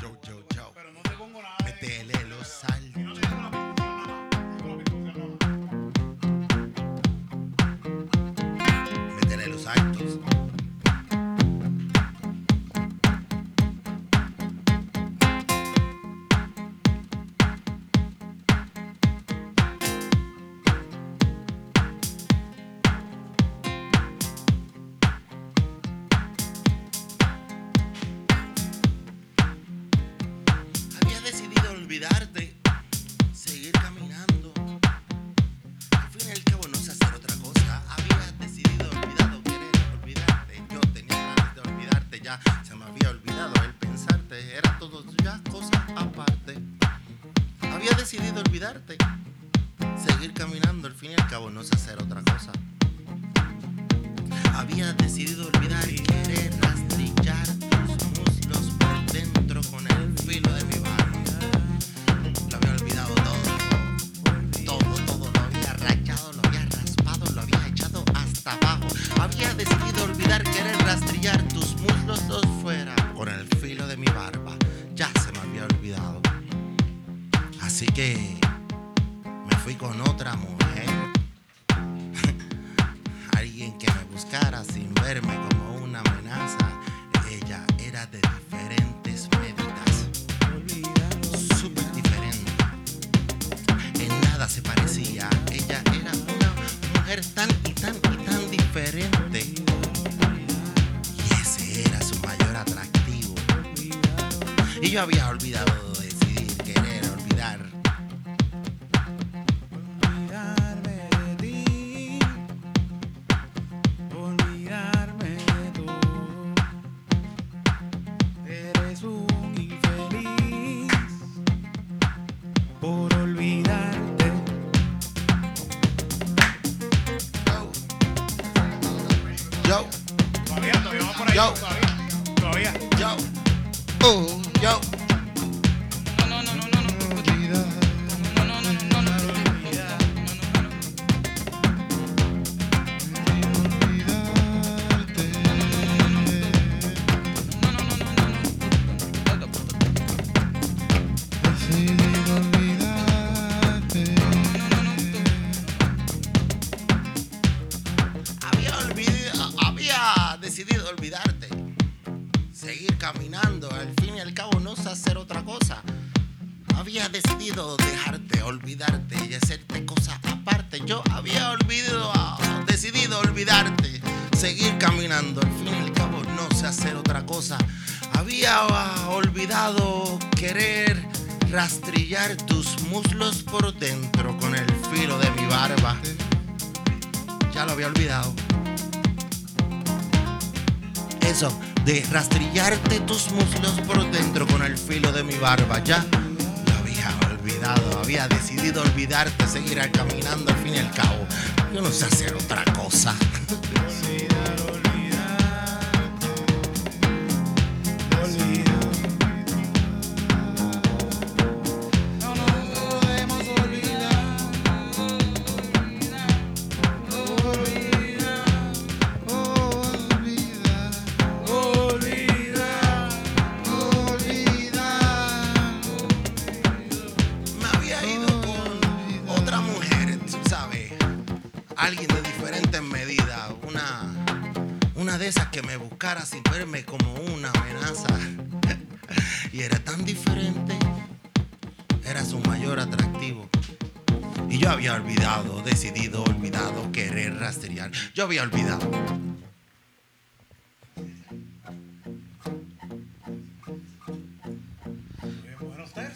yo, yo, yo. Pero no te pongo nada. Métele los sal. Yo. Todavía. Todavía. Yo. Oh. oh. barba ya. Lo había olvidado, había decidido olvidarte, seguirá caminando al fin y al cabo. Yo no sé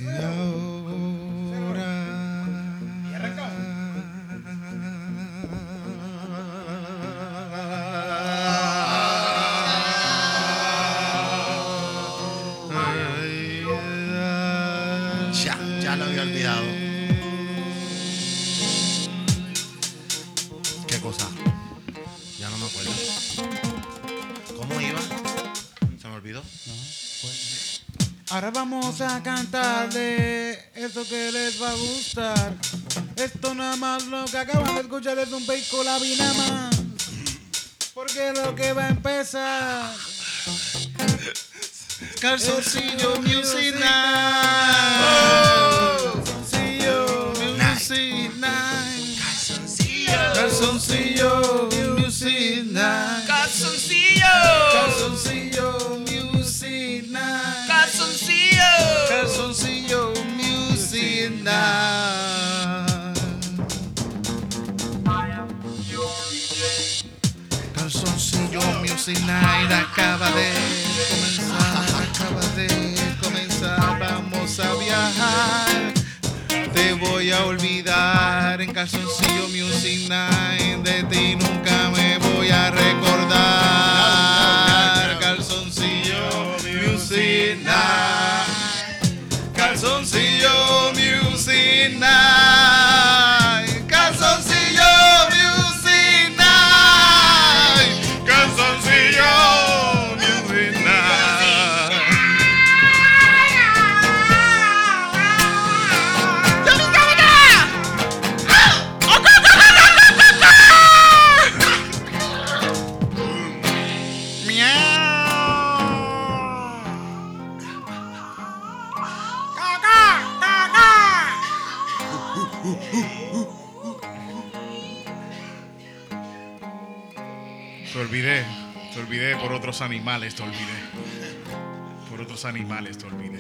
Yeah. vamos a cantarle eso que les va a gustar. Esto nada más lo que acaban de escuchar es un vehículo nada más. Porque lo que va a empezar. Calzoncillo Music Calzoncillo Music Calzoncillo. Music Night acaba de comenzar, acaba de comenzar, vamos a viajar. Te voy a olvidar en Calzoncillo Music Night, de ti nunca me voy a recordar. Calzoncillo Music Night. Calzoncillo Music Night. Te olvidé, te olvidé por otros animales, te olvidé. Por otros animales, te olvidé.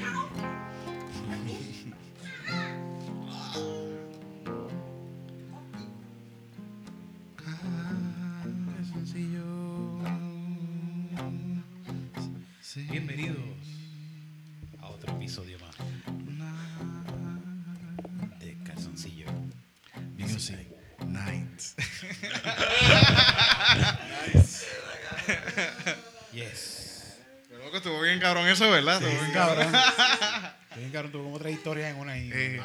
Eso, ¿verdad? Estuvo bien cabrón. Estoy bien cabrón, tuvo como tres historias en una ahí. Eh,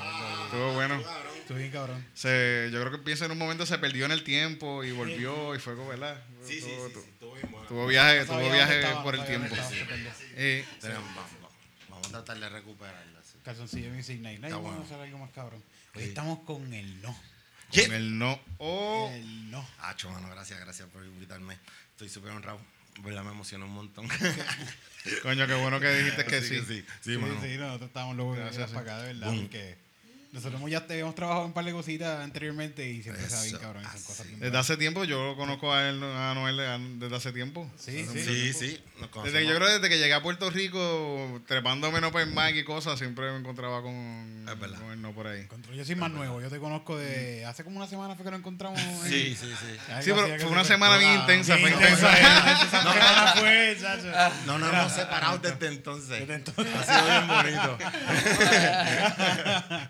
estuvo bueno. Estuvo bien cabrón. Se, yo creo que piensa en un momento se perdió en el tiempo y volvió y fue como, ¿verdad? Sí, sí, Tuvo- sí, sí, estuvo bien bueno. Tuvo viaje, No tuvo viaje estaba, por el tiempo. Eh, vamos, a tratar de recuperarla. sí. Calzoncillo Music Night. Está vamos a hacer algo más cabrón. Hoy Sí. estamos con el no. con el no. Oh, El no. Acho, mano, gracias, gracias por invitarme. Estoy súper honrado. ¿Verdad? Me emociona un montón. coño, qué bueno que dijiste que sí. sí. Sí, Sí, mano. sí, nosotros estábamos locos de para acá, de verdad, Boom. porque nosotros hemos- ya te- hemos trabajado en un par de cositas anteriormente y siempre está bien cabrón. Son así. cosas bien Desde hace tiempo, yo conozco a él, a Noel desde hace tiempo. Sí, Hace sí. Sí, tiempo. sí. Nos Desde, yo creo que desde que llegué a Puerto Rico, trepándome en Open Mic y cosas, siempre me encontraba con, con el no por ahí. Yo soy más nuevo, yo te conozco de hace como una semana fue que nos encontramos. en- Sí, sí, sí. Sí, pero fue una semana bien Ah, intensa, bien fue intensa, intensa. Esa semana fue, chacho. No nos hemos separado desde entonces. Desde entonces. Ha sido bien bonito.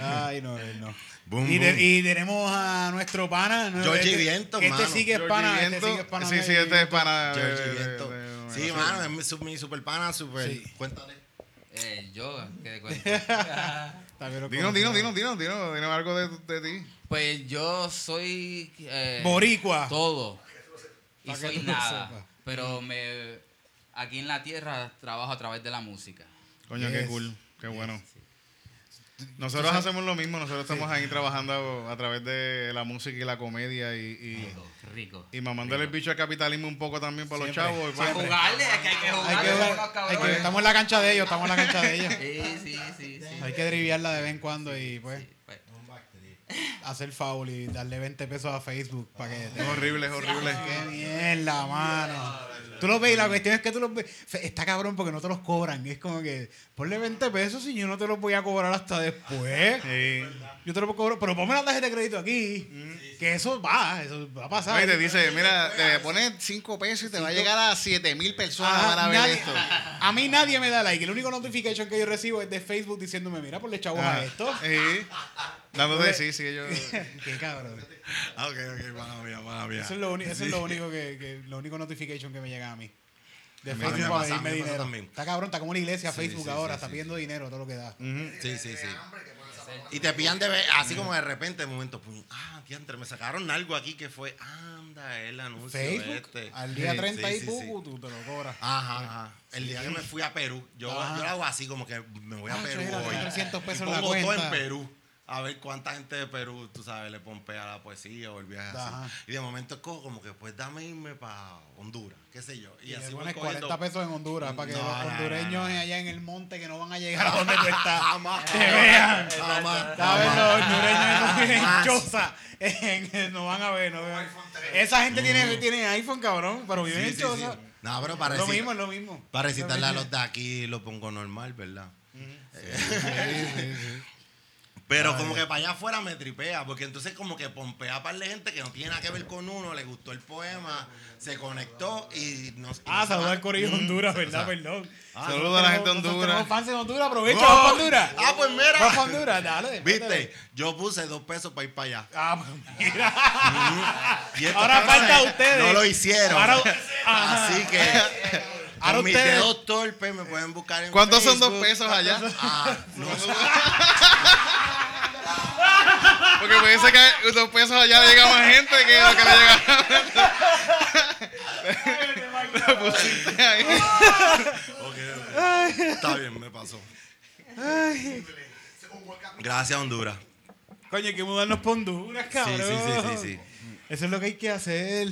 Ay, no, no. Boom, y, de- boom. y tenemos a nuestro pana. ¿no? Georgie Este- Vientos, Este mano. sí que es pana. Este Viento, sí que es pana. sí, de- sí, este es pana. de- Georgie de- Viento. de- de- Sí, de- mano, es mi, su- mi super pana, super. Sí. Cuéntale. Eh, yo, ¿qué te cuento? También lo Dinos, conozco. dinos, dinos, dinos, dinos, dinos algo de, de ti. Pues yo soy. eh, Boricua. Todo. Y que soy nada. Pero me. Aquí en la tierra trabajo a través de la música. Coño, qué cool, qué bueno. Nosotros hacemos lo mismo, nosotros estamos ahí trabajando a través de la música y la comedia y, y, Rico, rico. y mamándole el bicho al capitalismo un poco también para los chavos. Para jugarle, es que hay que Hay jugarle. que, hay que- estamos en la cancha de ellos, estamos en la cancha de ellos. Sí, sí, sí, sí. Hay que driviarla de vez en cuando y pues Pues, hacer foul y darle 20 pesos a Facebook para que te... Es horrible, es horrible. ¡Qué mierda, mano! Tú lo ves y la cuestión es que tú los ves. Está cabrón porque no te los cobran. Es como que ponle 20 pesos y yo no te los voy a cobrar hasta después. Sí. Yo te lo puedo cobrar, pero ponme la tarjeta de crédito aquí. Que eso va, eso va a pasar. Y te dice, mira, te pones 5 pesos y te va a llegar a 7 mil personas Ajá, para ver nadie- esto. A mí nadie me da like. El único notification que yo recibo es de Facebook diciéndome, mira, ponle chavos a Ah, esto. Sí. Dándote, sí, sí, ellos. Qué cabrón. Ah, ok, ok, mala mía, mala mía. Eso es lo, eso es lo único que, que- lo único notification que me llega a mí. De A mí Facebook para pasa, a mí pedirme dinero. también. Está cabrón, está como una iglesia Sí, Facebook sí, ahora, sí, está sí. pidiendo dinero, todo lo que da. Sí, sí, sí. Y te pillan de ver, así como de repente, de momento, pum, ah, diantre, me sacaron algo aquí que fue, anda, el anuncio Facebook, este. al día Sí, 30 sí, y sí. tú te lo cobras. Ajá, ajá. El día que me fui a Perú, yo, yo lo hago así, como que me voy a Ah, Perú hoy. 300 pesos y en la pongo todo en cuenta. Perú. A ver cuánta gente de Perú, tú sabes, le pompea la poesía o el viaje Ajá. así. Y de momento es como, como que, pues dame irme para Honduras, qué sé yo. Y, Y, así pones cogiendo- 40 pesos en Honduras para que No, los hondureños no. allá en el monte que no van a llegar a donde tú estás Jamás. te vean. Jamás. ¿Sabes? Los hondureños en- no van a ver. No van- Esa gente tiene, tiene iPhone, cabrón, pero viven Sí, en sí, choza. sí. No, pero para Lo recitar- mismo, lo mismo. Para recitarle a Lo los de aquí lo pongo normal, ¿verdad? Eh, Pero como que para allá afuera me tripea, porque entonces como que pompea para la gente que no tiene nada que ver con uno, le gustó el poema, se conectó y nos... Ah, saludos al Corillo de Honduras, o ¿verdad? sea, Perdón. Ah, Saludos a la gente de Honduras. Tenemos fans en Honduras, aprovecha, ¡Oh! vamos Honduras. Ah, pues mira. Vamos para Honduras, dale. Viste, yo puse dos pesos para ir para allá. Ah, pues mira. Ahora falta ustedes. No lo hicieron. Así que Ahora con mis ustedes- dedos torpes me pueden buscar en ¿Cuántos son dos pesos allá? Ah, no. Porque puede ser que dos pesos allá le llega más gente que lo que le llega. Lo pusiste ahí. Ok, ok. Está bien, me pasó. Gracias, Honduras. Coño, hay que mudarnos para Honduras, cabrón. sí, sí, sí, sí. Eso es lo que hay que hacer.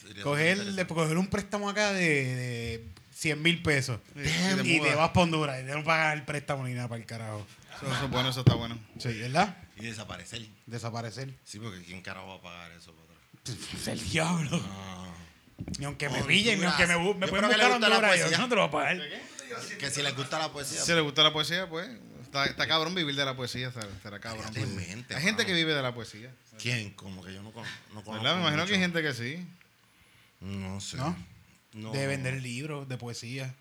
Sería Coger, coger un préstamo acá de, de 100 mil pesos. y te y te mudas. vas para Honduras y te no pagas el préstamo ni nada para el carajo. Eso, eso es bueno, eso está bueno. Sí, ¿verdad? Y desaparecer. Desaparecer. Sí, porque ¿quién carajo va a pagar eso para atrás? Es el diablo. Ah. Ni aunque me Honduras. pillen, ni aunque me, bu- me Yo pueden creo que le buscar gusta la. Yo poesía. no te lo voy a pagar. Que si les gusta la poesía. Si le gusta la poesía, pues está, está cabrón vivir de la poesía. Estará cabrón. Cállate en mente, hay gente mano. que vive de la poesía. ¿Quién? Como que yo no, con- no conozco. ¿Verdad? Me imagino que hay mucho. gente que sí. No sé. ¿No? No. De vender libros de poesía.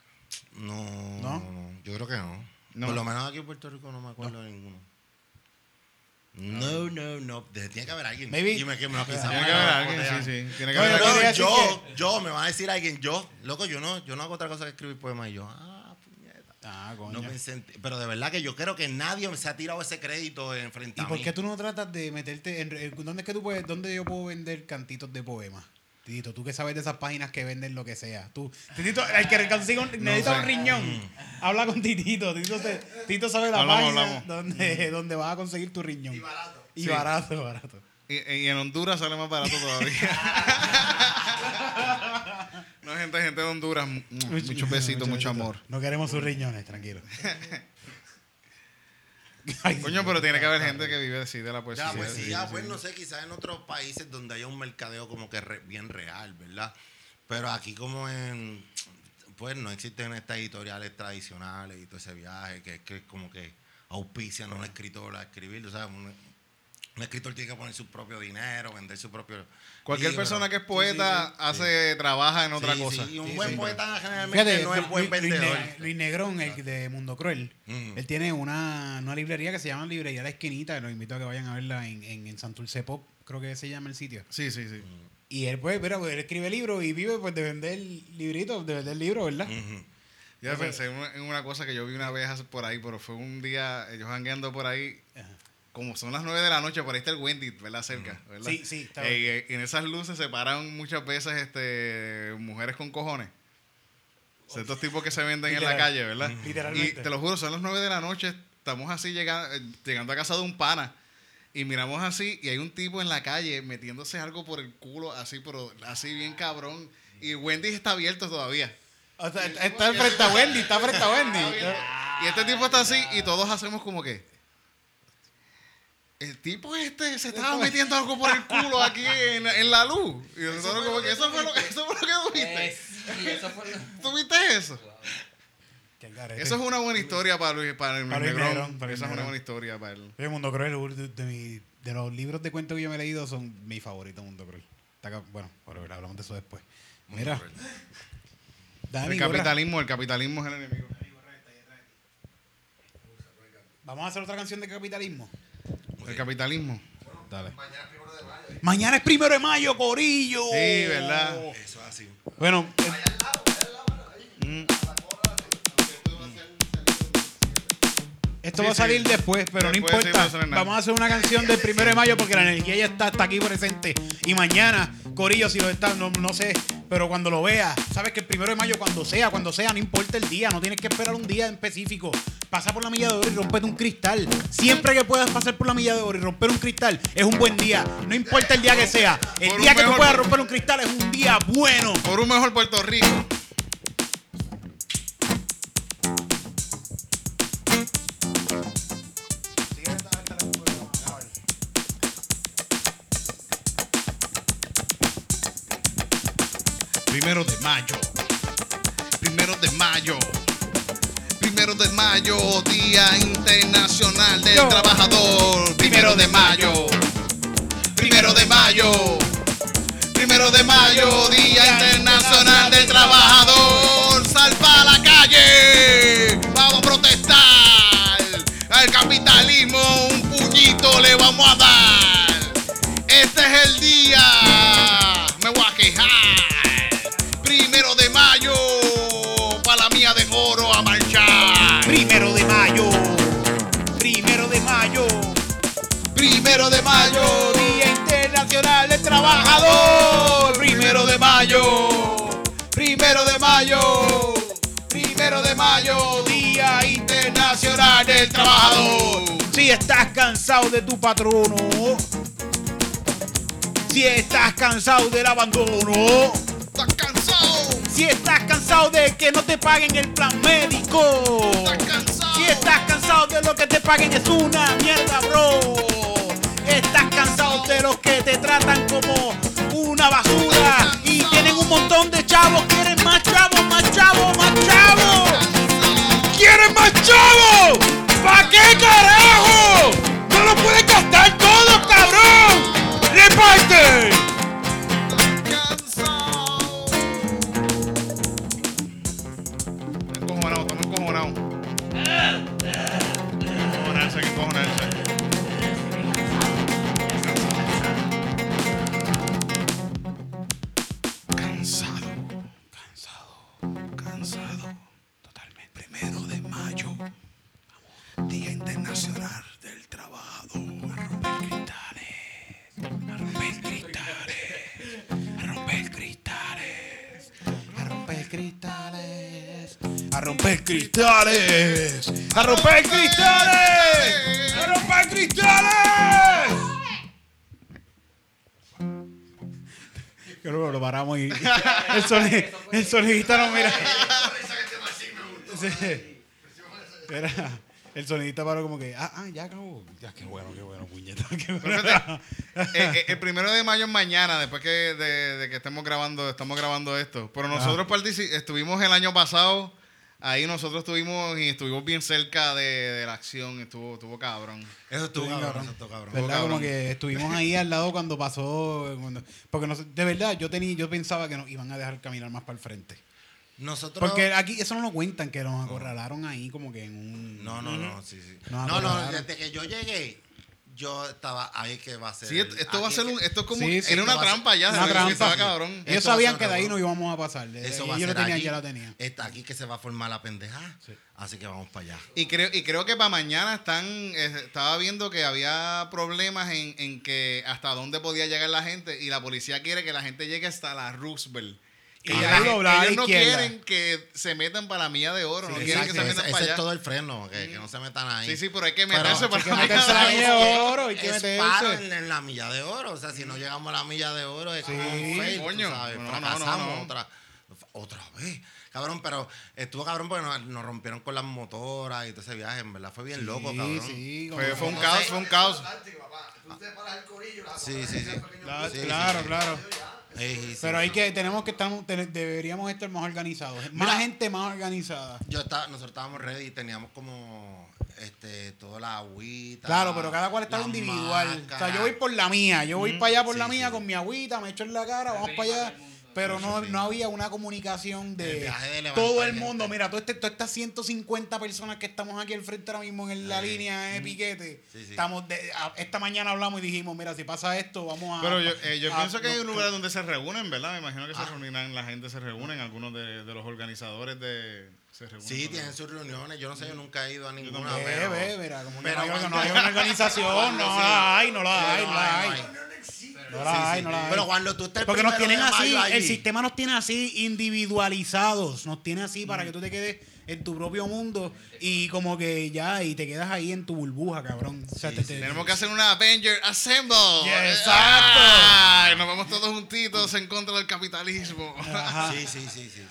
No, ¿No? no, Yo creo que no. No. Por lo menos aquí en Puerto Rico no me acuerdo de ninguno. No, no, no. Tiene que haber alguien. Maybe- Y me, que me lo Tiene me que haber alguien, botean. sí, sí. Tiene que No, haber alguien. yo, yo, me va a decir alguien, yo, loco, yo no, yo no hago otra cosa que escribir poemas y yo, ah, puñeta. Ah, No coño. pensé en ti. Pero de verdad que yo creo que nadie se ha tirado ese crédito en frente ¿Y por qué tú no tratas de meterte en- ¿Dónde es que tú puedes... ¿Dónde yo puedo vender cantitos de poemas? Tito, tú que sabes de esas páginas que venden lo que sea. Tú, Titito, el que consiga un, necesita sé. un riñón, habla con Titito. Tito, se- Tito sabe la Hablamos, página hablamos. donde, donde vas a conseguir tu riñón. Y barato. Y Sí. barato, barato. Y, y en Honduras sale más barato todavía. no, gente, gente de Honduras, mu- muchos besitos, mucho amor. No queremos sus riñones, tranquilo. Ay, Coño, pero tiene que haber gente que vive así de la Ya, poesía. pues sí, sí, ya, sí. pues no sé, quizás en otros países donde haya un mercadeo como que re- bien real, ¿verdad? Pero aquí como en, pues no existen estas editoriales tradicionales y todo ese viaje que es que como que auspician a un escritor a escribir, o sea, un, un escritor tiene que poner su propio dinero, vender su propio... Cualquier libro. persona que es poeta sí, sí, hace, trabaja en otra Sí, cosa. sí, y un Sí, buen sí. poeta generalmente Fíjate, no es Luis- buen Luis, vendedor. Ne- Luis Negrón, el de Mundo Cruel, Mm. él tiene una, una librería que se llama Librería La Esquinita, que los invito a que vayan a verla en, en, en Santurce Pop, creo que se llama el sitio. Sí, sí, sí. Y él, pues, mira, pues, él escribe libros y vive pues de vender libritos, de vender libros, ¿verdad? Ujú. Ya pensé en una, en una cosa que yo vi una vez por ahí, pero fue un día, ellos jangueando por ahí, Ajá. Como son las 9 de la noche, por ahí está el Wendy, ¿verdad? Cerca, ¿verdad? Sí, sí, está Eh, y, eh, en esas luces se paran muchas veces este, mujeres con cojones. Ciertos tipos que se venden en la calle, ¿verdad? Literalmente. Y te lo juro, son las 9 de la noche, estamos así llegando, llegando a casa de un pana. Y miramos así, y hay un tipo en la calle metiéndose algo por el culo, así, pero así bien cabrón. Y Wendy está abierto todavía. O sea, está frente a Wendy, está frente a Wendy. Y este tipo está así y todos hacemos como que. El tipo este se estaba metiendo algo por el culo aquí en, en la luz. Y nosotros como que eso fue lo, eso fue lo que tú viste. Eh, sí, eso fue lo... ¿Tú viste eso? Es una buena historia para Luis, para el Para Negrón. Negrón, para Esa es una buena historia para él. Oye, Mundo Cruel, de, de mi- de los libros de cuentos que yo me he leído, son mi favorito, Mundo Cruel. Bueno, whatever, hablamos de eso después. Mira, El gorra. capitalismo, el capitalismo es el enemigo. Vamos a hacer otra canción de capitalismo. El capitalismo. Dale. Mañana es primero de mayo, Corillo. Sí, ¿verdad? Eso es así. Bueno, eh, esto Sí, va a salir sí. después, pero no Después importa. Vamos a hacer una canción del primero de mayo porque la energía ya está, está aquí presente. Y mañana, Corillo, si lo está, no, no sé, pero cuando lo veas, sabes que el primero de mayo, cuando sea, cuando sea, no importa el día, no tienes que esperar un día en específico. pasa por la milla de oro y rompete un cristal. Siempre que puedas pasar por la milla de oro y romper un cristal es un buen día. No importa el día que sea. El Por día que tú puedas romper un cristal es un día bueno. Por un mejor Puerto Rico. Primero de mayo. Primero de mayo. Primero de mayo, Día Internacional del Yo. Trabajador. Primero de mayo. Primero de mayo. Primero de mayo, Día Internacional del Trabajador. Sal pa' la calle. Vamos a protestar. Al capitalismo un puñito le vamos a dar. Este es el día. Trabajador. Primero de mayo. Primero de mayo. Primero de mayo. Día Internacional del Trabajador. Si estás cansado de tu patrono. Si estás cansado del abandono. ¿Estás cansado? Si estás cansado de que no te paguen el plan médico. ¿Estás cansado? Si estás cansado de lo que te paguen es una mierda, bro. Estás cansado de los que te tratan como una basura. Y tienen un montón de chavos. Quieren más chavos, más chavos, más chavos. ¿Quieren más chavos? ¿Para qué romper cristales. A romper cristales. A romper cristales. Creo que lo paramos y el, soni- el sonidista no mira. Sí. Era- el sonidista paró como que, ah, ah, ya acabó. Ya, qué bueno, qué bueno, puñeta. Qué bueno. Eh, eh, el primero de mayo es mañana, después que de, de que estemos grabando, estamos grabando esto. Pero nosotros partici- estuvimos el año pasado, ahí nosotros estuvimos y estuvimos bien cerca de, de la acción, estuvo, estuvo cabrón. Eso estuvo Sí, cabrón, cabrón. eso estuvo cabrón. ¿Verdad? cabrón. Como que estuvimos ahí al lado cuando pasó. cuando- porque no sé, de verdad, yo tenía, yo pensaba que nos iban a dejar caminar más para el frente. Nosotros. Porque aquí eso no lo cuentan, que nos acorralaron ahí como que en un. No, no, no, sí, sí. Nos No, no, desde que yo llegué, yo estaba ahí que va a ser. Sí, esto va a ser un, esto es como, Sí, sí, era una trampa ya, Una trampa. Estaba cabrón. Ellos sabían que de ahí no íbamos a pasar. De- Eso y va a yo ser lo tenía, allí. ya la tenía. Está aquí que se va a formar la pendeja. Así que vamos para allá. Y creo, y creo que para mañana están, estaba viendo que había problemas en, en que hasta dónde podía llegar la gente y la policía quiere que la gente llegue hasta la Roosevelt. Y ellos, ahí doblar ellos no quieren que se metan para la milla de oro, no quieren que Exacto, se ese, metan ese para es allá. todo el freno, que, que no se metan ahí. Sí, sí, pero hay que Pero meterse hay para que la milla meterse la milla de oro, hay que es meterse. en, en la milla de oro. O sea, si no llegamos a la milla de oro, es como un fail, coño. sabes, No, fracasamos no, no. Otra, otra vez. Cabrón, pero estuvo cabrón porque nos, nos rompieron con las motoras y todo ese viaje, en verdad. Fue bien loco, cabrón. sí, Fue, fue un caos, fue un caos. Sí, sí, sí. Claro, Sí, sí, claro, sí. claro. Sí, sí, sí. Pero hay que, tenemos que estar, deberíamos estar más organizados. Más Mira. gente más organizada. Yo estaba, nosotros estábamos ready y teníamos como este, toda la agüita. Claro, pero cada cual estaba las individual. O sea, yo voy por la mía, yo voy para allá por Sí, la mía sí. con mi agüita, me echo en la cara, vamos para allá. Pero no, no había una comunicación de todo el gente. mundo. Mira, todo este, todas estas 150 personas que estamos aquí al frente ahora mismo en la Sí. línea de piquete. Sí, sí. Estamos de- a- esta mañana hablamos y dijimos, mira, si pasa esto, vamos a... Pero yo, eh, yo a- pienso que hay un lugar donde se reúnen, ¿verdad? Me imagino que Ah. se reúnen, la gente se reúnen, algunos de, de los organizadores de... Se Sí, tienen sus reuniones. Yo no sé, yo nunca he ido a ninguna. Ve, pero- ve, mira, como que pero no, hay, cuando- no hay una organización, no la hay, no la hay, no la hay, no la hay, no la hay. Pero cuando tú estés el Porque nos tienen así, el sistema nos tiene así individualizados, nos tiene así Mm. para que tú te quedes en tu propio mundo y como que ya, y te quedas ahí en tu burbuja, cabrón. O sea, te- te- Tenemos que hacer una Avenger Assemble. Yeah, exacto. Ay, nos vamos todos juntitos en contra del capitalismo. Ajá. Sí, sí, sí, sí.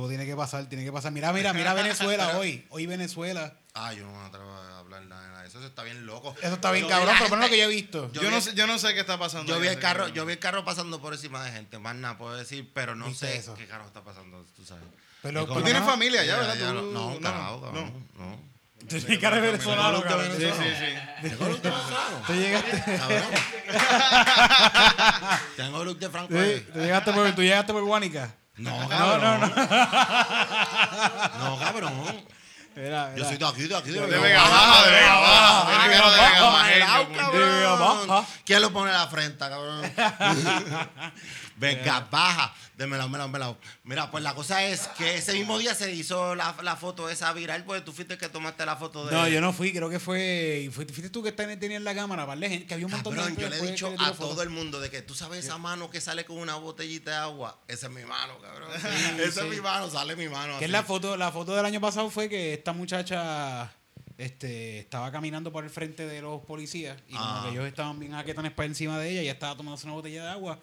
Eso tiene que pasar, tiene que pasar. Mira, mira, mira Venezuela hoy. Hoy Venezuela. Ah, yo no me atrevo a hablar nada de eso. Eso está bien loco. Eso está bien Yo cabrón, pero por lo que yo he visto. Yo Yo vi- no, sé, yo no sé qué está pasando. Yo vi el carro, yo vi el carro pasando por encima de gente, más nada puedo decir, pero no ¿Viste sé eso? qué carro está pasando, tú sabes. Pero- pero tienes no- familia ya, ¿verdad? Ya, Tú- no, no, no, carajo, no. no. Tienes cara de venezolano, cabrón. Sí, sí, sí. Tengo look de venezolano. Tú llegaste, Cabrón. Tengo look de Franco. tú llegaste por, tú No, cabrón. No, cabrón. Era, Yo soy de aquí, de aquí, de De Vega Baja, de Vega Baja. Tiene cara de Vega. De Baja. ¿Quién lo pone en la frente, cabrón? Vega Baja. Démelo, démelo, démelo. Mira, pues la cosa es que ese mismo día se hizo la, la foto esa viral, porque tú fuiste el que tomaste la foto de. No, yo no fui, creo que fue. Fuiste, fuiste tú que ten- tenías la cámara, ¿vale? Que había un montón Cabrón, de gente yo le he dicho a todo el mundo de que tú sabes esa mano que sale con una botellita de agua. Esa es mi mano, cabrón. Esa es mi mano, sale mi mano. Que es la foto, la foto del año pasado fue que esta muchacha este, estaba caminando por el frente de los policías y como Ah. que ellos estaban bien jaquetones para encima de ella y ella estaba tomándose una botella de agua.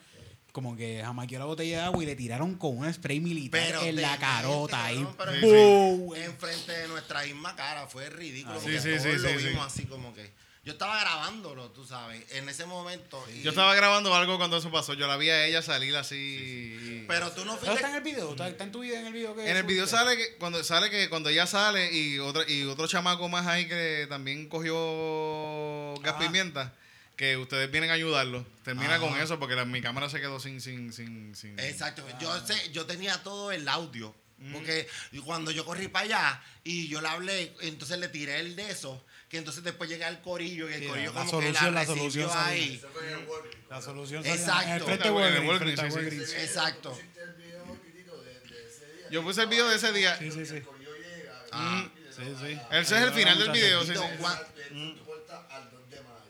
Como que jamaqueó la botella de agua y le tiraron con un spray militar Pero en la carota ahí. ¡Boom! Enfrente de nuestra misma cara, fue ridículo. Ah, porque sí, sí, todos sí, lo sí, vimos sí. así como que. Yo estaba grabándolo, tú sabes, en ese momento. y- Yo estaba grabando algo cuando eso pasó. Yo la vi a ella salir así. Pero tú no ¿Eso está fuiste. en el video? ¿Está, está en tu video en el video que En el video sale que cuando sale que cuando ella sale y otra y otro chamaco más ahí que también cogió gas Ajá. pimienta que ustedes vienen a ayudarlo. Termina Ajá. con eso porque la- mi cámara se quedó sin sin sin sin Exacto, yo sé, yo tenía todo el audio. Porque cuando yo corrí para allá y yo le hablé, entonces le tiré el de eso, que entonces después llegué al corillo y el Sí, corillo la como que solución, la la solución ahí. La solución Exacto. el el. Exacto. Yo puse el video de ese día. Sí, sí, sí. Ah. Sí, sí. Ese es el final del video, sí, sí.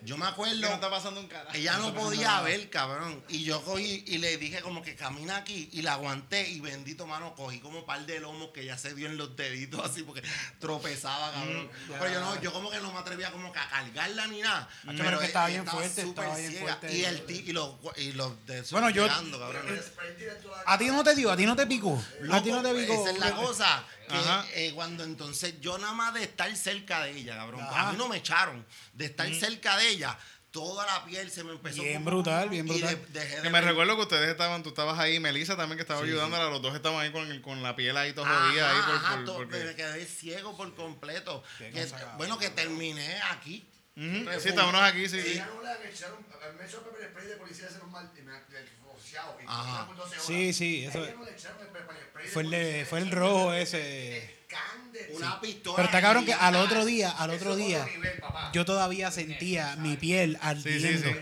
Yo me acuerdo. no está pasando un cara. Ella no podía ver, cabrón. Y yo cogí y le dije como que camina aquí y la aguanté y bendito mano, cogí como un par de lomos que ya se dio en los deditos así porque tropezaba, cabrón. Pero yo no, yo como que no me atrevía como que a cargarla ni nada. pero que estaba bien fuerte, estaba bien ciega. fuerte. Y el ti, y los y los de Bueno, yo- cabrón. ¿A ti no te dio? ¿A ti no te picó? ¿A ti no te picó? Esa es la cosa. Que, eh, cuando entonces yo nada más de estar cerca de ella, cabrón. Ajá. A mí no me echaron. De estar cerca de ella, toda la piel se me empezó. Bien como- brutal, bien y brutal. de- dejé de Que me ver- recuerdo que ustedes estaban, tú estabas ahí, Melissa también que estaba Sí, ayudándola, los dos estaban ahí con, el- con la piel ahí Ajá, jodida ahí por, ajá, por- to- porque- me quedé ciego por completo. Que- bueno, que terminé aquí. Sí, estábamos aquí, sí. Ya no le han echado, me echó spray de policía normal y me han rociado y Ajá. por 12 horas. Sí, sí, eso- Fue el, de- fue el rojo es ese. pistola. Pero está cabrón que al otro día, al otro día, nivel, yo todavía sentía mi piel ardiendo. sí.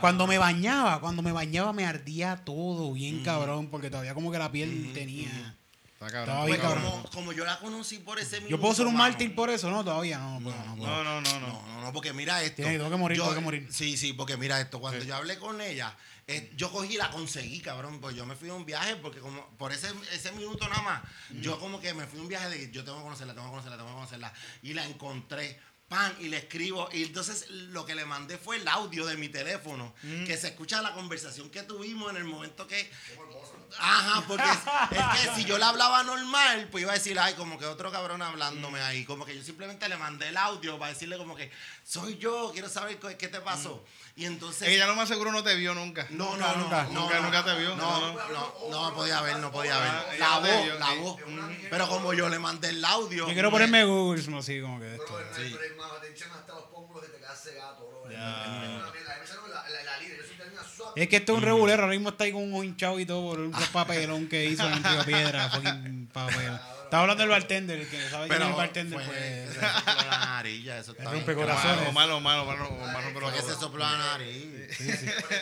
Cuando me bañaba, cuando me bañaba me ardía todo bien cabrón, porque todavía como que la piel tenía... Está cabrón. Estaba Pues bien cabrón. como, como yo la conocí por ese mismo. Yo puedo ser un mártir por eso, no, todavía no. puedo, no puedo. No, no, no, no. No, no, no, porque mira esto. Tiene- tengo que morir, Yo- tengo que morir. Sí, sí, porque mira esto. Cuando Sí. yo hablé con ella, eh, yo cogí y la conseguí, cabrón. Pues yo me fui a un viaje porque como por ese, ese minuto nada más, yo como que me fui a un viaje de yo tengo que conocerla, tengo que conocerla, tengo que conocerla. Y la encontré. Pan, y le escribo. Y entonces lo que le mandé fue el audio de mi teléfono. Que se escucha la conversación que tuvimos en el momento que. Ajá, porque es, es que si yo le hablaba normal, pues iba a decir, ay, como que otro cabrón hablándome ahí. Como que yo simplemente le mandé el audio para decirle como que, soy yo, quiero saber qué, qué te pasó. Y entonces... Ella lo más seguro no te vio nunca. no, no, no, nunca. no, Nunca, no, nunca te vio. No, No, no, podía ver, no podía Ah, ver. ella La voz, vio, la voz. Pero como yo le mandé el audio... Yo quiero me- ponerme Google, no, así como que esto. Sí. Pero hermano, te echan hasta los pómulos y te quedas cegado, bro. Ya. Es una mierda. A mí me echaron la, la, la líder, yo soy una suave. Es que este es un regulero, ahora mismo está ahí con un ojo hinchado y todo por un papelón que hizo en Río Piedra, fucking. Estaba hablando del bartender, el que sabe quién es Pero el bartender, pues. se sopló la nariz, ya, eso está rompe bien. corazones. Omar, Omar, Omar, Omar, Omar, rompe los Fue que se sopló la nariz.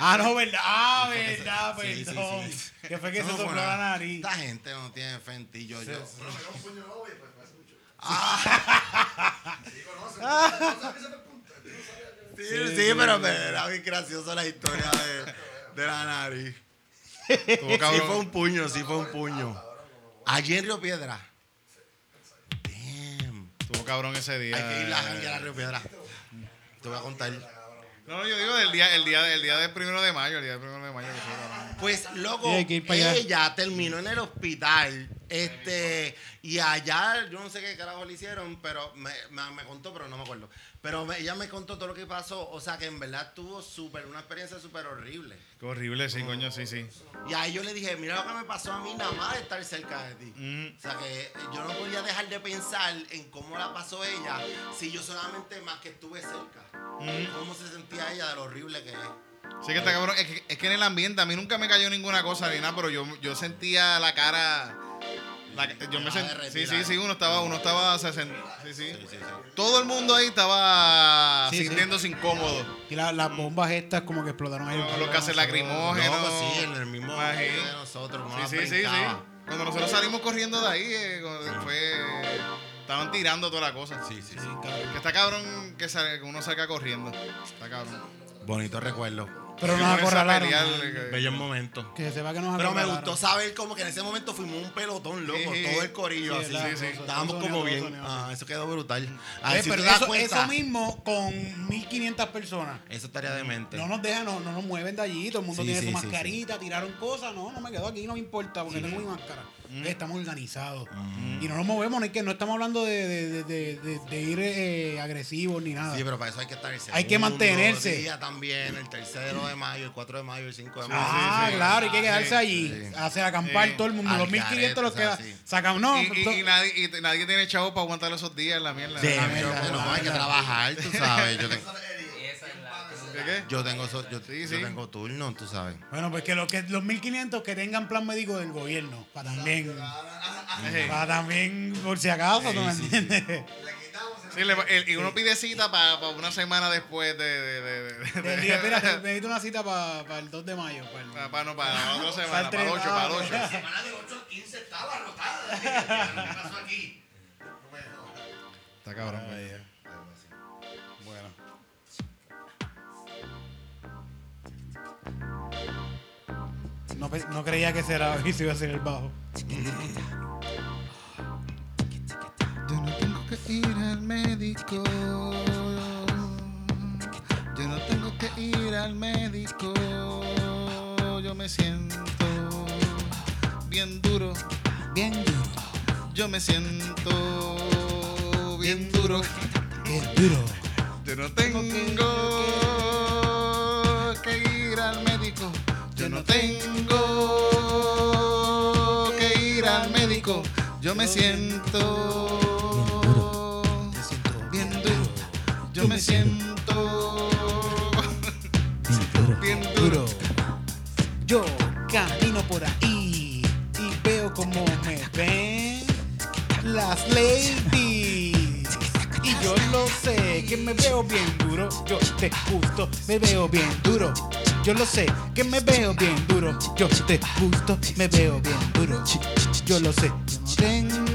Ah, no, verdad. Ah, verdad, perdón. Que fue que se no sopló la nariz. Esta gente no tiene fe en ti, yo, yo. Bueno, me un puño pues me hace mucho. Ah. Sí, Sí, sí, pero me era bien graciosa la historia de, de la nariz. Estuvo Sí cabrón. fue un puño, sí fue un puño. Allí en Río Piedra. estuvo cabrón ese día. Hay que ir a janguear a Río Piedra. Te voy a contar. No, no, yo digo del día, el día, el día del primero de mayo, el día del primero de mayo. que estuvo cabrón. Pues, loco, Sí, hay que ir para allá. ella terminó en el hospital. Este, y allá, yo no sé qué carajo le hicieron, pero me, me, me contó, pero no me acuerdo. Pero me- ella me contó todo lo que pasó. O sea, que en verdad tuvo súper, una experiencia súper horrible. Qué horrible, sí, coño, sí, sí. Y ahí yo le dije, mira lo que me pasó a mí nada más de estar cerca de ti. Mm. O sea que yo no podía dejar de pensar en cómo la pasó ella si yo solamente más que estuve cerca. Mm. Cómo se sentía ella de lo horrible que es. Sí que está cabrón. Es que, es que en el ambiente a mí nunca me cayó ninguna cosa ni nada, pero yo, yo sentía la cara. La- yo me sentía. derretida. Sí, sí, sí, uno estaba, uno estaba. se sen- sí, sí. Todo el mundo ahí estaba Sí, sí. sintiéndose incómodo. Y la- las bombas estas como que explotaron ahí. Los, gases lacrimógenos. No, pues sí, en el mismo de nosotros. Sí, sí, sí. Cuando nosotros salimos corriendo de ahí, eh, fue. Estaban tirando toda la cosa. Sí, sí, Sí, cabrón. Que está cabrón que, sal- que uno salga corriendo. Está cabrón. Bonito recuerdo. Pero nos acorralaron. Bellos momentos. Que se va que nos Pero me gustó saber como que en ese momento fuimos un pelotón, loco. Sí. Todo el corillo Sí, así. la- sí, sí. Estábamos como soñado, bien. Ah, eso quedó brutal. A Eh, si pero tú te das eso, cuenta, eso mismo con 1500 personas. Eso estaría demente. No nos dejan, no, no nos mueven de allí, todo el mundo Sí, tiene sí, su sí, mascarita, tiraron cosas, no, no me quedo aquí, no me importa, porque tengo mi máscara. Mm. Estamos organizados. Y no nos movemos, no, que, no estamos hablando de, de, de, de- de- de ir eh, agresivos ni nada. Sí, pero para eso hay que estar Hay que mantenerse. día también, el tercero de mayo, el 4 de mayo, el 5 de mayo. ah, sí, sí. claro, hay que quedarse Sí, allí, sí. hacer acampar Sí. todo el mundo. Al Los 1500 los queda. Sacan, no, y, y- y nadie, y nadie tiene chavo para aguantar esos días en la mierda. Sí, La mierda, mierda. no, hay que trabajar, tú sabes. Yo, te- Esa es la. ¿De qué? yo tengo, so- yo, Sí, yo sí. tengo turno, tú sabes. Bueno, pues que los, que los 1500 que tengan plan médico del gobierno, para también, Ejé. para también, por si acaso, ¿tú me Sí, sí, entiendes? Sí, le- el- y uno pide cita para una semana después de. de, de, de- mira, te- necesito una cita para el 2 de mayo. pa' el- Pa- pa- no, para la otra semana, Para el para el 8, tres, para el ah, 8. La semana de 8 al 15 estaba rotada. ¿Qué pasó aquí? Está cabrón. Bueno. No, no creía que será y se iba a ser el bajo. Que ir al médico. Yo no tengo que ir al médico. Yo me siento bien duro. Bien duro, Yo me siento bien duro. bien duro. Yo no tengo que ir al médico. Yo no tengo que ir al médico. Yo me siento me siento bien duro. Yo camino por ahí y veo como me ven las ladies. Y yo lo sé, que me veo bien duro. Yo te gusto, me veo bien duro. Yo lo sé, que me veo bien duro. Yo te gusto, me veo bien duro. Yo lo sé. Tengo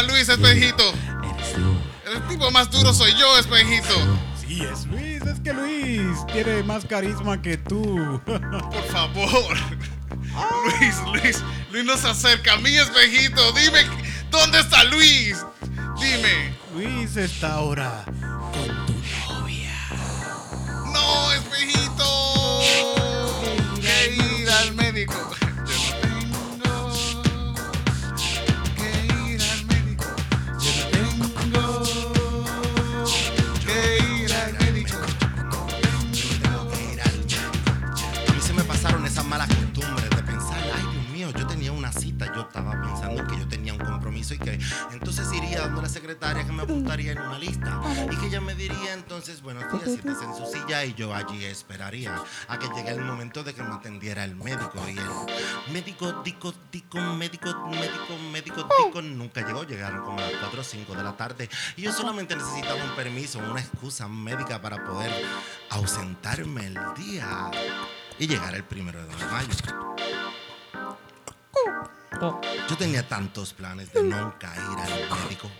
llama Luis, espejito? El tipo más duro soy yo, espejito. Sí, es Luis, es que Luis tiene más carisma que tú. Por favor. Luis, Luis, Luis no se acerca a mi espejito. Dime, ¿dónde está Luis? Dime. Luis está ahora siéntese en su silla y yo allí esperaría a que llegue el momento de que me atendiera el médico y el médico, dico, dico, médico, médico, médico, dico, nunca llegó, llegaron como a las 4 o 5 de la tarde y yo solamente necesitaba un permiso, una excusa médica para poder ausentarme el día y llegar el primero de mayo. Yo tenía tantos planes de nunca ir al médico.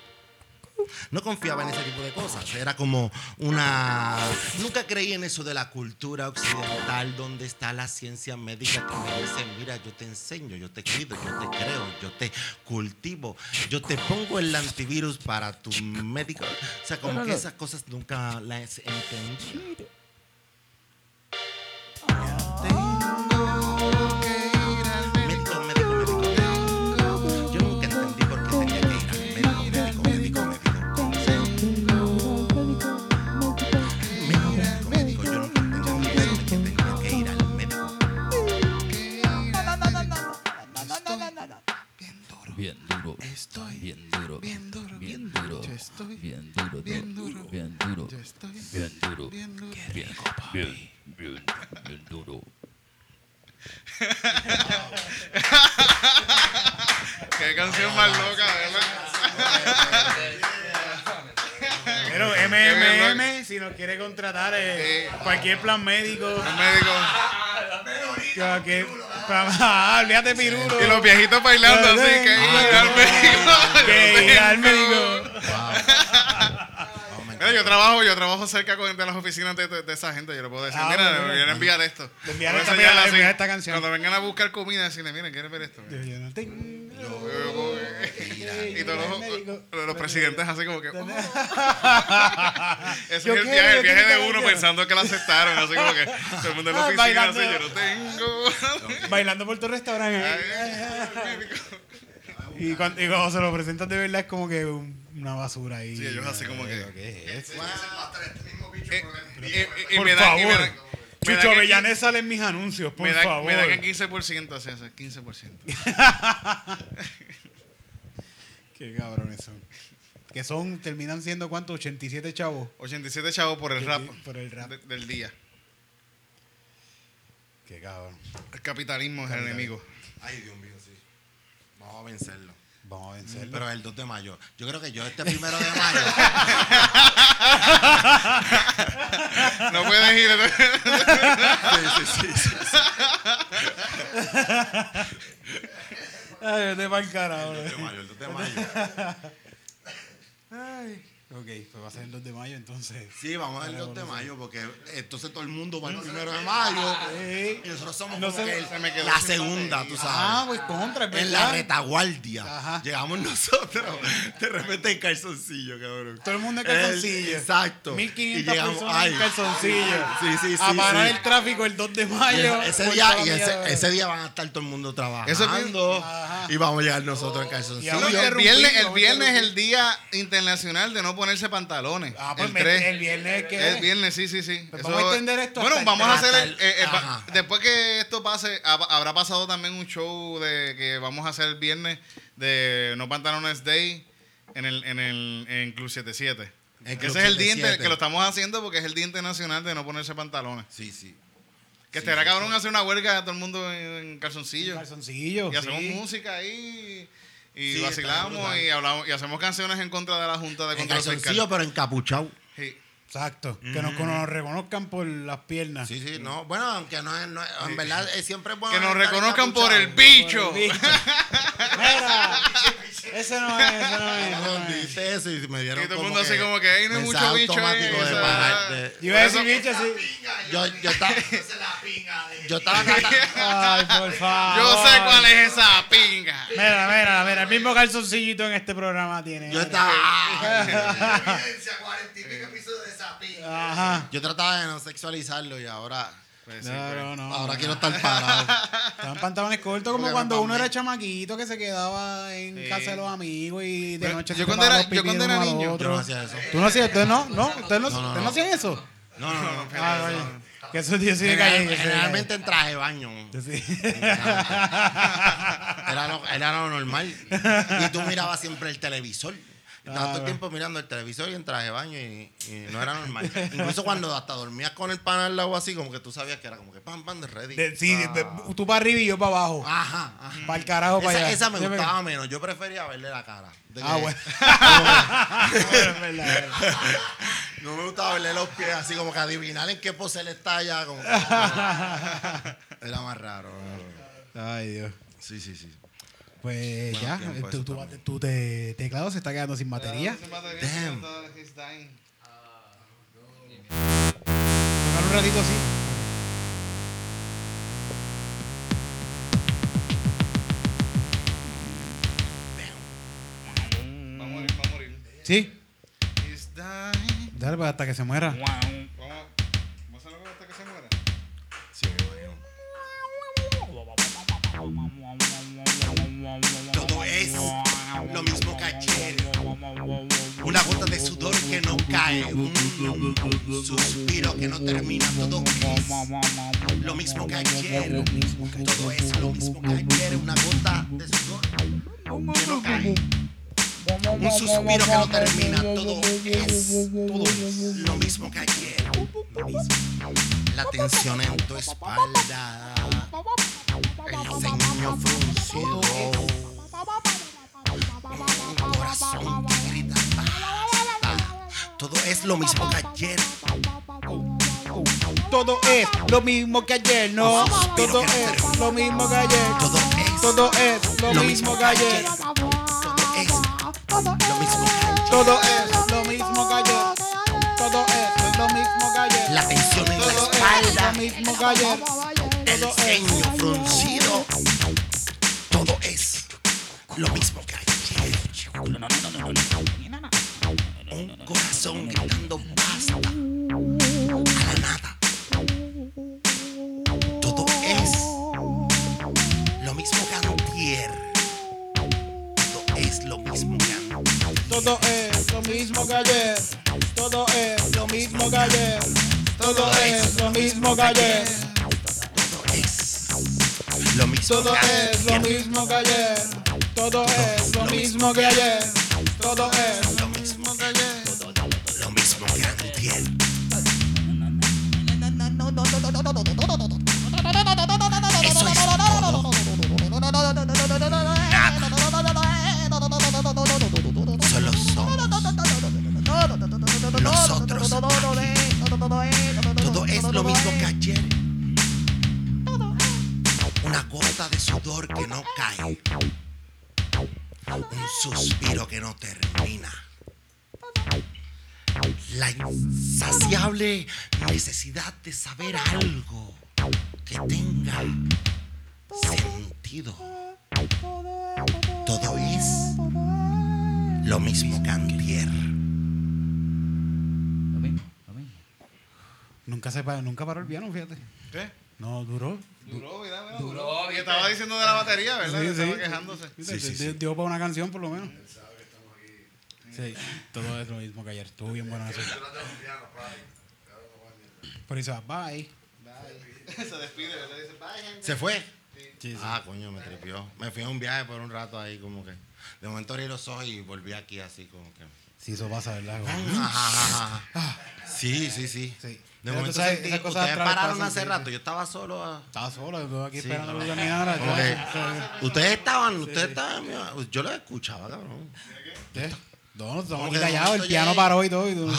No confiaba en ese tipo de cosas. Era como una... Nunca creí en eso de la cultura occidental donde está la ciencia médica que me dice, mira, yo te enseño, yo te cuido, yo te creo, yo te cultivo, yo te pongo el antivirus para tu médico. O sea, como que esas cosas nunca las entendí. Estoy Bien duro. bien duro. Bien duro. Yo estoy Bien duro. bien duro. Bien duro. Yo estoy Bien duro. bien duro. Bien, bien, bien, bien duro. Qué canción más loca, ¿verdad? Pero MMM, si nos quiere contratar eh, cualquier plan médico, El médico. ah, olvídate pirulo. Y los viejitos bailando así, que ir al médico. Que ir al médico. Mira, yo trabajo, yo trabajo cerca con- de las oficinas de, de- de esa gente. Yo le puedo decir, Ah, mira, bueno, voy a enviar esto. Enviar esta- enviar canción. Cuando vengan a buscar comida, decirle, miren, ¿quieren ver esto? Yo Y todos los, médico. los- los presidentes así como que... oh. Ese Yo es el quiero, viaje, el viaje de uno pensando que la aceptaron. Así como que todo el mundo en la Ah, oficina bailando. así, yo no tengo... Bailando por tu restaurante. Y cuando, y cuando se lo presentan de verdad es como que un- una basura ahí. Sí, ellos así como que... ¿Qué es eso? Este Eh, y- y- y Por me da- y me favor. da- me da Chucho Avellanes sale en mis anuncios, por Me da, favor. me da que 15% hace eso, 15%. Qué cabrones son. Que son, terminan siendo cuánto, 87 chavos 87 chavos por el rap, por el rap. de- del día. Qué cabrón. El capitalismo es el enemigo. Ay, Dios mío, sí. Vamos a vencerlo. Vamos a vencerlo. Pero el 2 de mayo. Yo creo que yo este primero de mayo. No puedes ir. sí, sí, sí, sí. Ay, pa'l carajo. El 2 de mayo, el 2 de mayo. Ay. Ok, pues va a ser el 2 de mayo entonces. Sí, vamos al 2 de mayo porque entonces todo el mundo va al primero de mayo. Sí. Y nosotros somos No como se- que el- se me quedó la segunda, tú Ah, sabes. pues contra, es en la retaguardia. Ajá. Llegamos nosotros. De repente en calzoncillo, cabrón. Todo el mundo en calzoncillo. El- exacto. 1500 Y llegamos- personas ay. en calzoncillo. Sí, sí, sí. A parar sí. el tráfico el 2 de Y mayo. ese día, y ese, día van a estar todo el mundo trabajando. Eso es- y vamos a llegar nosotros en Y calzoncillo. el viernes, el a viernes es el día internacional de no ponerse pantalones. Ah, pues el me- 3. el viernes que Es viernes, sí, sí, sí. Pues vamos a extender esto Bueno, el vamos a hacer. el- el- eh, eh, después que esto pase, hab- habrá pasado también un show de que vamos a hacer el viernes de No Pantalones Day en el en el en Club 77. En Que Club ese es el día 77. inter- que lo estamos haciendo porque es el día internacional de no ponerse pantalones. Sí, sí. Que Sí, estará sí, cabrón sí. hacer una huelga todo el mundo en, en calzoncillos. Calzoncillo. Y hacemos música ahí. Y Sí, vacilamos y hablamos y hacemos canciones en contra de la Junta de Control Fiscal. pero encapuchado. Sí. Exacto. Que nos, que nos reconozcan por las piernas. Sí, sí, no. Bueno, aunque no es, no es- en verdad eh, siempre es bueno. Que nos reconozcan por el bicho. Mira. Ese no es, ese no es. no. Dice eso y me dieron Y todo el como mundo así que como que, "Ey, no hay mucho bicho ahí", automático de o sea, bajar de- Yo iba a decir bicho, sí. Yo, yo estaba, Esa es la pinga de. yo estaba. Ay, por favor. Yo sé cuál es esa pinga. Mira, mira, mira. El mismo calzoncillito en este programa tiene. Yo estaba. De. Yo trataba de no sexualizarlo y ahora. Pues sí, No, pues. no, no. Ahora quiero estar parado. Estaban pantalones cortos como Porque cuando uno era chamaquito que se quedaba en Sí. casa de los amigos y de Pero noche yo se cuando era- yo cuando era niño. Yo no hacía eso. ¿Tú no hacías? ¿Ustedes no? ¿No? ¿Ustedes no, No, no, ¿ustedes no no. hacían eso? No, no, no. Ah, vaya. Que eso yo de. General- calle. Generalmente en traje de baño. Sí. Era lo, era lo normal. Y tú mirabas siempre el televisor. Estaba todo el Ah, tiempo mirando el televisor y en traje de baño y, y no era normal. Incluso cuando hasta dormías con el pan al lado así, como que tú sabías que era como que pan, pan de ready. De- sí, de- Ah. tú para arriba y yo para abajo. Ajá, ajá. Para el carajo, para Esa, allá. esa me gustaba menos. Yo prefería verle la cara. De Ah, que- bueno. No me gustaba verle los pies así como que adivinar en qué pose él está. Como que- era más raro. Ay, Dios. Sí, sí, sí. Pues Bueno, ya, tu, te- teclado se está quedando sin batería. Damn. He's dying. Tócalo un ratito así. Va a morir, va a morir. Sí. He's dying. Dale, pues hasta que se muera. Vamos, Todo es lo mismo que ayer. Una gota de sudor que no cae. Un suspiro que no termina. Todo es lo mismo que ayer. Todo es lo mismo que ayer. Una gota de sudor que no cae. Un suspiro que no termina. Todo es, todo es lo mismo que ayer. La tensión en tu espalda. El ceño fruncido. Un corazón que grita. Todo es lo mismo que ayer. Todo es lo mismo que ayer, no. Todo es lo mismo que ayer. Todo es Todo es lo mismo que ayer. Todo es lo mismo que ayer. Todo es lo mismo que ayer. Todo es lo mismo que ayer. La tensión en la Todo es espalda. lo mismo que ayer. El Todo es ceño fruncido. Todo es lo mismo que ayer. Un corazón gritando basta. A la nada. Todo es lo mismo que antier. Todo es lo mismo que antier. Todo es lo mismo que ayer. Todo es lo mismo que ayer. Todo es lo mismo que ayer. Todo es lo mismo que ayer. Todo es lo mismo que ayer. Todo es Lo mismo que ayer. Lo mismo que antier. Eso es todo. Solo somos nosotros. Todo es lo mismo que ayer. Una gota de sudor que no cae. Un suspiro que no termina. La insaciable necesidad de saber algo que tenga sentido. Todo es lo mismo que antier. Lo mismo, lo mismo. Nunca, se nunca paró el piano, fíjate. ¿Qué? No, duró. Duró, ¿verdad? ¿verdad? Duró, Que estaba diciendo de la batería, ¿verdad? Sí, Que Estaba sí. quejándose. Sí, sí, Dio- Dio para una canción, por lo menos. Sí, todo es lo mismo que ayer. Estuvo bien bueno eso. Por eso, bye. Se despide, ¿verdad? Dice, bye, gente. ¿Se fue? Sí, sí. Ah, coño, me tripió. Me fui a un viaje por un rato ahí, como que. De momento abrí los ojos y volví aquí así, como que. Sí, eso pasa, ¿verdad? Ajá. Sí, sí, sí. Sí. De momento sentí, esas cosas ustedes pararon hace sí, rato, sí. yo estaba solo. a- Estaba solo, yo aquí Sí, esperando como ya, que- ya, Ustedes estaban, ustedes estaban, yo los escuchaba, cabrón. ¿Qué? No, no, estamos callados, el piano paró y todo. Y tú-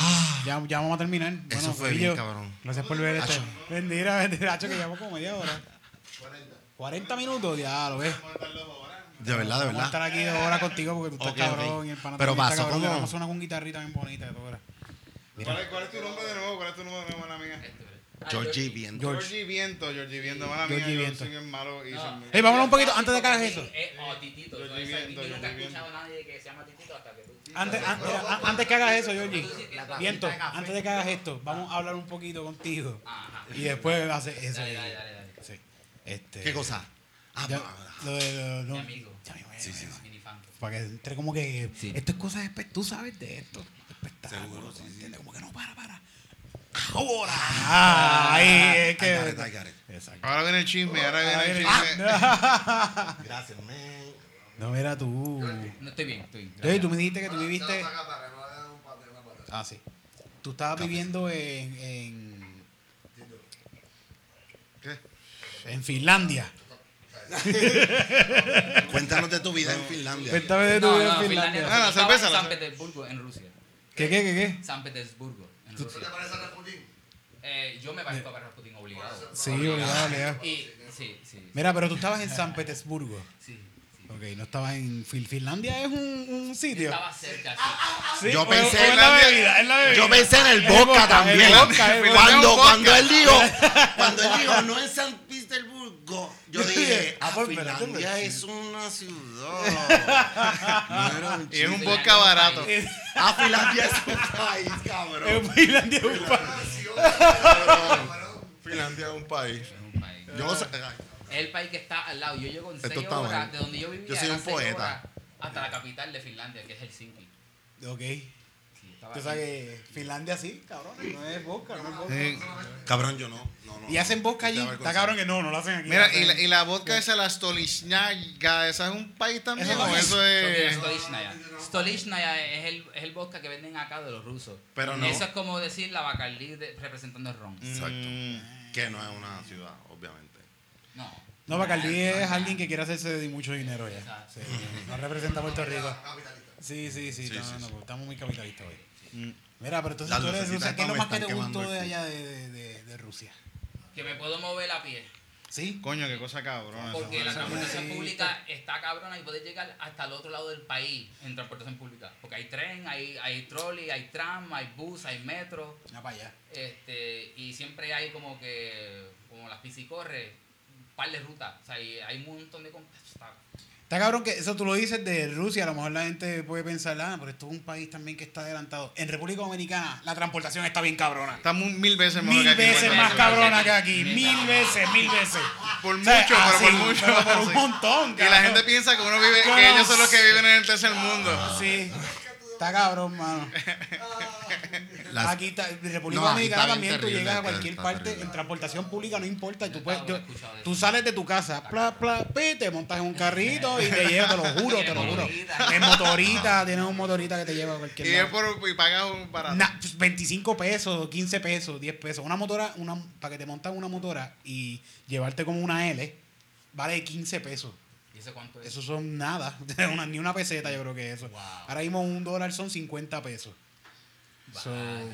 ya, ya vamos a terminar. Eso fue bien, cabrón. Gracias por ver esto. Bendita, Acho, que llevamos como media hora. 40 minutos, ya lo ves. De verdad, de Vamos a estar verdad. aquí dos horas contigo porque tú estás cabrón y el pana Pero pasó como- Vamos a sonar con guitarrita bien bonita de todas. ¿Cuál es, cuál es tu nombre de nuevo? ¿Cuál es tu nombre de nuevo, mala mía? Este, pero- Ah, Georgie. Viento. Georgie Viento, Georgie Viento, mala Georgie mía, Viento. yo soy bien malo y No. soy muy- Hey, vámonos un poquito antes de que hagas eso. Eh, oh, Titito. Yo Yo, estoy esa- viendo, yo yo nunca he estoy escuchado a nadie que se llama Titito hasta que tú. Antes, que hagas eso, Georgie. Viento, antes de que hagas esto, vamos a hablar un poquito contigo. Ajá. Y después hacer eso. Dale, dale, dale, dale. Sí. Este, ¿Qué cosa? Ah, ya- pa- lo de lo- Mi amigo. Ya, mi- Sí, sí, Mini fan. Para que entre como que. Sí. Esto es cosas. espe- Tú sabes de esto. Espectáculo. ¿tú entiendes? Como que no, para, para. Ahora. Ah, ahí es I que. got it, I got it. Exacto. Ahora viene el chisme, ahora viene el Ah, chisme. Gracias, man. No, mira tú. No estoy bien, estoy bien. Oye, tú me dijiste que tú viviste. Ah, sí. Tú estabas viviendo en. en, ¿Qué? en Finlandia. Cuéntanos de tu vida en Finlandia. Cuéntame de tu No, vida no, en Finlandia. Finlandia. Ah, la estaba cerveza, en la San. Petersburgo, en Rusia. ¿Qué, qué, qué, qué? San Petersburgo, en ¿Tú Rusia. te pareces a Rasputin? Eh, yo me parezco a Rasputin obligado. Sí, obligado, obligado. Y, sí, sí. Mira, pero tú estabas en San Petersburgo. Sí, sí. Ok, no estabas en Fin- Finlandia, es un, un sitio. Estaba cerca, sí. Sí, Yo o- pensé o en en la la- bebida, en la bebida. Yo pensé en el El vodka vodka, también. el vodka, el vodka. Cuando, cuando él dijo, cuando él dijo, no en San Petersburgo, dije, Ah, pues, Finlandia es una ciudad. No era un Y es un vodka barato. Ah, Finlandia es un país, cabrón. En Finlandia es un país. Finlandia es un país. Yo no sé. Es el país que está al lado. Yo llego en Esto 6 está horas mal. de donde yo vivía. Yo soy un seis poeta. Hasta la capital de Finlandia, que es Helsinki. Ok. Tú sabes que Finlandia sí, cabrón. No es vodka, no es vodka. Sí. Cabrón, yo no. no, no Y hacen vodka allí. Está cabrón que no, no lo hacen aquí. Mira, y la, y la vodka esa, la Stolichnaya, ¿esa es un país también? Eso ¿O no es. eso es...? Stolichnaya. Stolichnaya es el, es el vodka que venden acá de los rusos. Pero no. Eso es como decir la Bacardí de- representando el ron. Exacto. Mm. Que no es una ciudad, obviamente. No. No, Bacardí es alguien que quiere hacerse de mucho dinero ya. Sí, no representa a Puerto Rico. Capitalista. Sí, sí, sí. Sí, no, sí, no, sí. no, estamos muy capitalistas hoy. Mm. Mira, pero entonces Las tú eres de Rusia. ¿Qué es lo más que te gustó de allá de, de, de, de Rusia? Que me puedo mover a pie. ¿Sí? Coño, qué cosa cabrona. Porque la transportación sí. pública está cabrona y puedes llegar hasta el otro lado del país en transportación pública. Porque hay tren, hay, hay trolley, hay tram, hay bus, hay metro. Ya para allá. Este, y siempre hay como que, como las piscicorres, un par de rutas. O sea, y hay un montón de... está- Está cabrón que eso tú lo dices de Rusia, a lo mejor la gente puede pensar, ah, pero esto es un país también que está adelantado. En República Dominicana la transportación está bien cabrona. Está mu- mil veces Mil que aquí. veces más cabrona que aquí, mil veces, mil veces. Por O mucho, pero por mucho. pero por un montón, Y la cabrón. gente piensa que uno vive, que ellos son los que viven en el tercer mundo. Sí, está cabrón, mano. Las- Aquí está, en República No, Dominicana también tú llegas a cualquier está parte terrible. en transportación pública, no importa. Y tú, puedes, yo- tú sales de tu casa, pla, pla, pi, te montas en un carrito y te lleva, te lo juro, te lo juro. En motorita, tienes un motorita que te lleva a cualquier Y es por y pagas un barato. Na- pues, 25 pesos, 15 pesos, 10 pesos. Una motora, una, para que te montas una motora y llevarte como una L, vale 15 pesos. ¿Y eso cuánto es? Eso son nada, una- ni una peseta yo creo que es eso. Wow. Ahora mismo un dólar son 50 pesos. So, Vaya,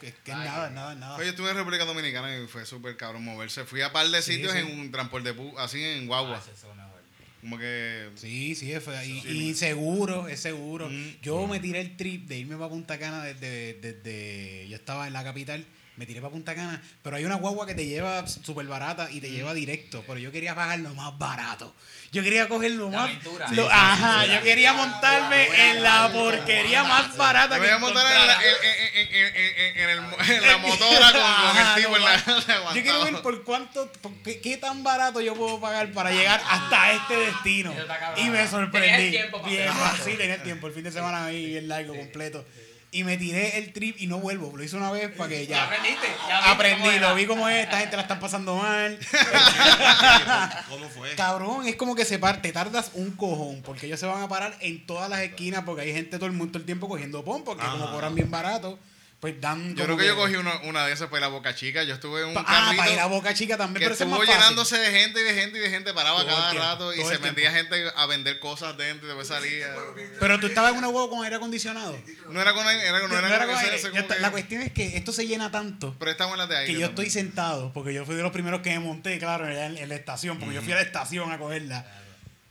que, que es vaya. nada, nada, nada. Oye, estuve en República Dominicana y fue súper cabrón moverse. Fui a par de Sí, sitios sí. en un transporte así en Ah, guagua. mejor. Como que. Sí, sí, es y, y seguro, es seguro. Mm. Yo me tiré el trip de irme para Punta Cana desde, desde, yo estaba en la capital, me tiré para Punta Cana, pero hay una guagua que te lleva súper barata y te lleva directo, pero yo quería pagar lo más barato. Yo quería coger lo La más... aventura. lo- Sí, sí, ajá, yo quería montarme en la porquería más barata Me que voy a montar en la, encontrara. en, en- en- en- en el- en la motora con, con Ajá, el tipo en la. Yo quiero ver por cuánto, por qué, qué tan barato yo puedo pagar para llegar hasta este destino. Y me sorprendí. el tiempo para Bien, tenía el tiempo. El fin de semana ahí bien largo, completo. Y me tiré el trip y no vuelvo. Lo hice una vez para que Ya aprendiste. Ya Aprendí, lo vi como es. Esta gente la están pasando mal. ¿Cómo fue? Cabrón, es como que se par, te tardas un cojón, porque ellos se van a parar en todas las esquinas, porque hay gente todo el mundo todo el tiempo cogiendo pon, porque como cobran bien barato, pues dan. Yo creo que yo cogí una, una de esas para ir a Boca Chica. Yo estuve en un ah, para ir a Boca Chica también, que pero eso es más estuvo fácil. llenándose de gente y de gente y de gente. Paraba Todo cada tiempo, rato y se metía gente a vender cosas dentro y después salía. Pero tú estabas en una huevo con aire acondicionado. No era con era, no No era era aire. ese ta- que- La cuestión es que esto se llena tanto Pero estamos en las de aire. que yo también. estoy sentado, porque yo fui de los primeros que me monté, claro, en, en la estación, porque yo fui a la estación a cogerla.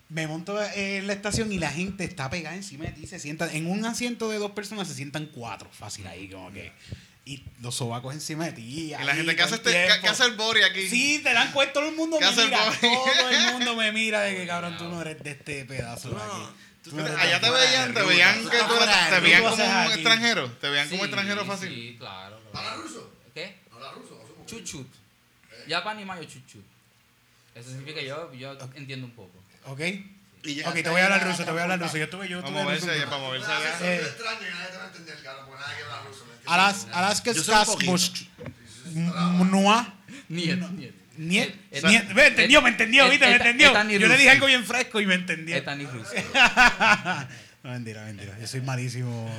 Me monto en la estación y la gente está pegada encima de ti, se sientan, en un asiento de dos personas se sientan cuatro, fácil ahí, como que. Y los sobacos encima de ti. Y la gente que hace, el este, que, hace el bori aquí. Sí, te dan cuenta, todo el mundo ¿Qué me el mira. Todo el mundo me mira de que cabrón, tú no eres de este pedazo de No, aquí. no Allá te veían, te veían que tú eras- te veían como un extranjero. Te veían como extranjero fácil. Sí, claro. ¿Habla ruso? ¿Qué? ¿Habla ruso? ¿O somos- Chuchut. Japan y mayo chuchut. Eso significa yo, yo entiendo un poco. ¿Ok? Y ya Ok, te está voy a hablar ruso, te voy a hablar ruso. Yo tuve, yo Para tuve moverse ruso. allá, para moverse allá. Eh. extraña y nadie te va a entender, cabrón, porque nadie que habla ruso. ¿me? Alas, alas que estás Mua. Niet, niet. Niet, niet. Ve, entendió, me entendió, viste, me entendió. Yo le dije algo bien fresco y me entendió. Es tan ruso. No, mentira, mentira. Yo soy malísimo.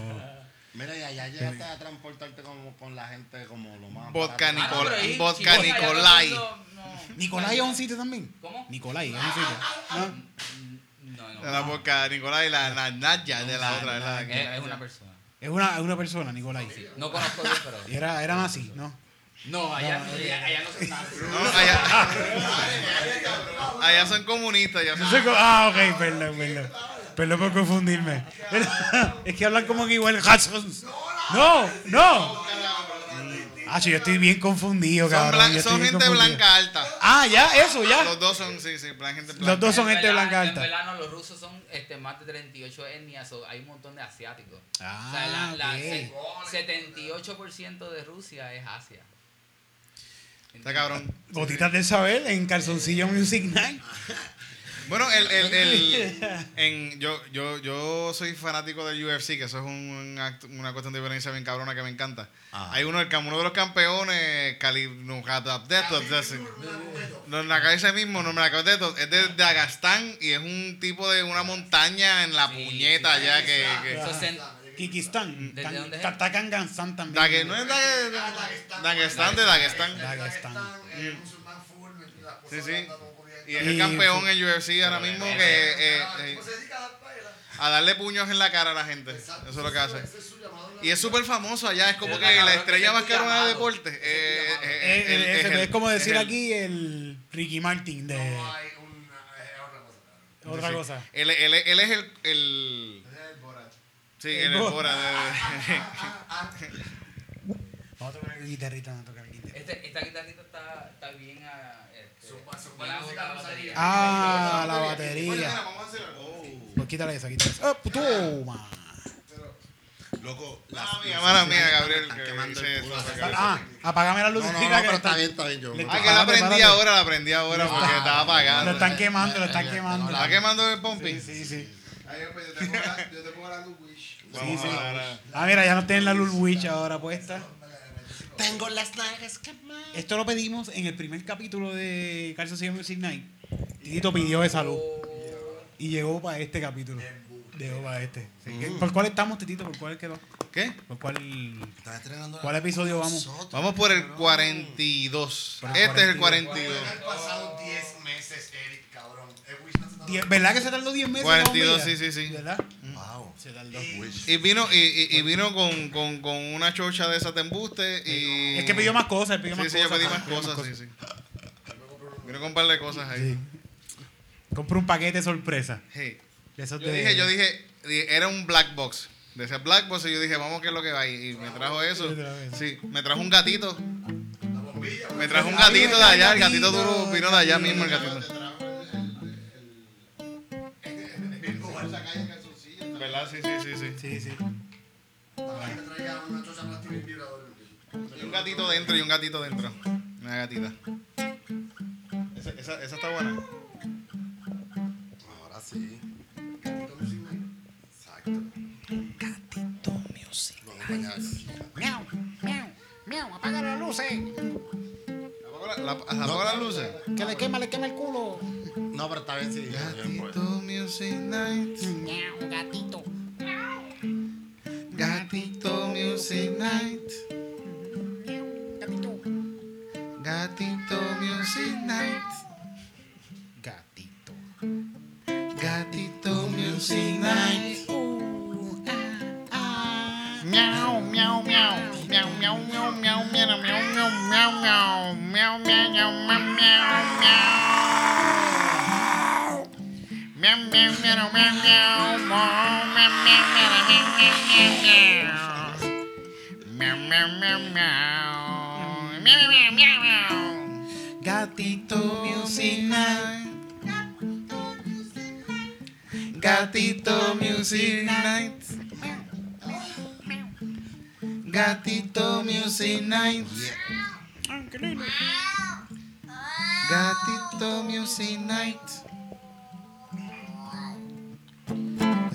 Mira, y allá llegaste a transportarte como con la gente como lo más. Vodka barato. Nicol- Ah, ahí, vodka el Nicolai. no. ¿Nicolai es un sitio también? ¿Cómo? Nicolai es un sitio. ¿No? No, no. De la boca Nicolás y la, la Naya de la otra, ¿verdad? Es, es una persona. Es una, es una persona, Nicolai. No conozco bien, pero. Y era, era nazi, ¿no? No, allá, allá, allá no se nada. No, allá, allá son comunistas. Allá son, ah, ok, perdón, perdón. Perdón por confundirme. Es que hablan como que igual. No, no. Ah, sí, yo estoy bien confundido, son, cabrón. blan- son gente confundido. blanca alta. Ah, ya, eso, ya. Los dos son, sí, sí, blan- gente blanca. Los dos son En gente verdad- blanca En alta. verdad, no, los rusos son este, más de 38 etnias, hay un montón de asiáticos. o sea, Ah, la, la ok. se- 78% de Rusia es Asia. Está cabrón. Gotitas del saber en Calzoncillo Music Night. Bueno, el, el, el, en, yo, yo, yo soy fanático del UFC, que eso es un, acto- una cuestión de violencia bien cabrona que me encanta. Ajá. Hay uno, el, uno de los campeones, Cali, no, la cabeza mismo, no me la cabeza es de Dagestán y es un tipo de una montaña en la Sí, puñeta sí, allá que... que Kikistán. También. Dague- no es de eh, Sí, sí. Y es el campeón en UFC ahora mismo que... Eh, eh, eh, a darle puños en la cara a la gente. Eso es lo que hace. Y es súper famoso allá. Es como que la, estrella más carona de deporte. Es como decir aquí el Ricky Martin de... Hay una, otra cosa. Otra cosa. Él, él, él, es el... el Sí, el, el Vamos a tocar el guitarrita, este, esta guitarrita está, está bien a, Ah, ah la batería. Pues quítale esa, quítale esa. ¡Ah, toma! Loco, ah, la mía, mía, Gabriel. Que ah, apagame la luz. No, no, no, pero está bien, está bien. Yo, ah, que la prendí ahora, la prendí ahora ah, porque estaba apagando. Lo están quemando, lo están quemando. ¿Está quemando el pumping? Sí, sí. Yo te pongo la luz, Wish. Ah, mira, ya no tienen la luz, Wish ahora puesta. Tengo las nalgas quemadas. Esto lo pedimos en el primer capítulo de Calzoncillo Music Night. Titito pidió esa luz. Y llegó para este capítulo. Llegó para este. Sí, ¿qué- ¿Por cuál estamos, Titito? ¿Por cuál quedó? ¿Qué? ¿Por cuál? Estás estrenando ¿Cuál episodio vamos? nosotros, Vamos por el cabrón. 42. Por el Este es el 42. 42. Han pasado 10 meses, Eric, cabrón. Wish no se ¿Verdad que se tardó 10 meses? 42, la sí, sí, sí. ¿Verdad? Wow. Se tardó. Y vino, y, y- y vino con, con, con una chocha de esa de embuste y... Es que pidió más cosas, pidió Sí, más sí, yo cosas. pedí más pidió cosas, sí, sí. Vino con un par de cosas ahí. Sí. Compré un paquete sorpresa. De esos Yo de- dije, yo dije, di- era un black box. Decía black box y yo dije, vamos, ¿qué es lo que va? Y y me trajo eso. Sí, me trajo un gatito. Me trajo un Ah, gatito de allá, el gatito duro vino de allá el mismo el gatito. ¿Verdad? Sí, sí, sí, sí. Sí, sí. También te traía una chocha plástica y un vibrador. Y un gatito dentro y un gatito dentro. Una gatita. Esa, esa, esa está buena. Ahora sí. Gatito Music Night. Exacto. Gatito music. Miau, miau, miau, apaga las luces. ¿Apago la- la- apago las luces? Que le quema, le quema el culo. No, pero está bien, sí. Gatito Music Night. Miau, gatito. Gatito Music Night. Gatito. Gatito Music Night. Gatito. Gatito Music Gatito Music Night. Gatito Music Night. Gatito Music Night. Gatito Music Night.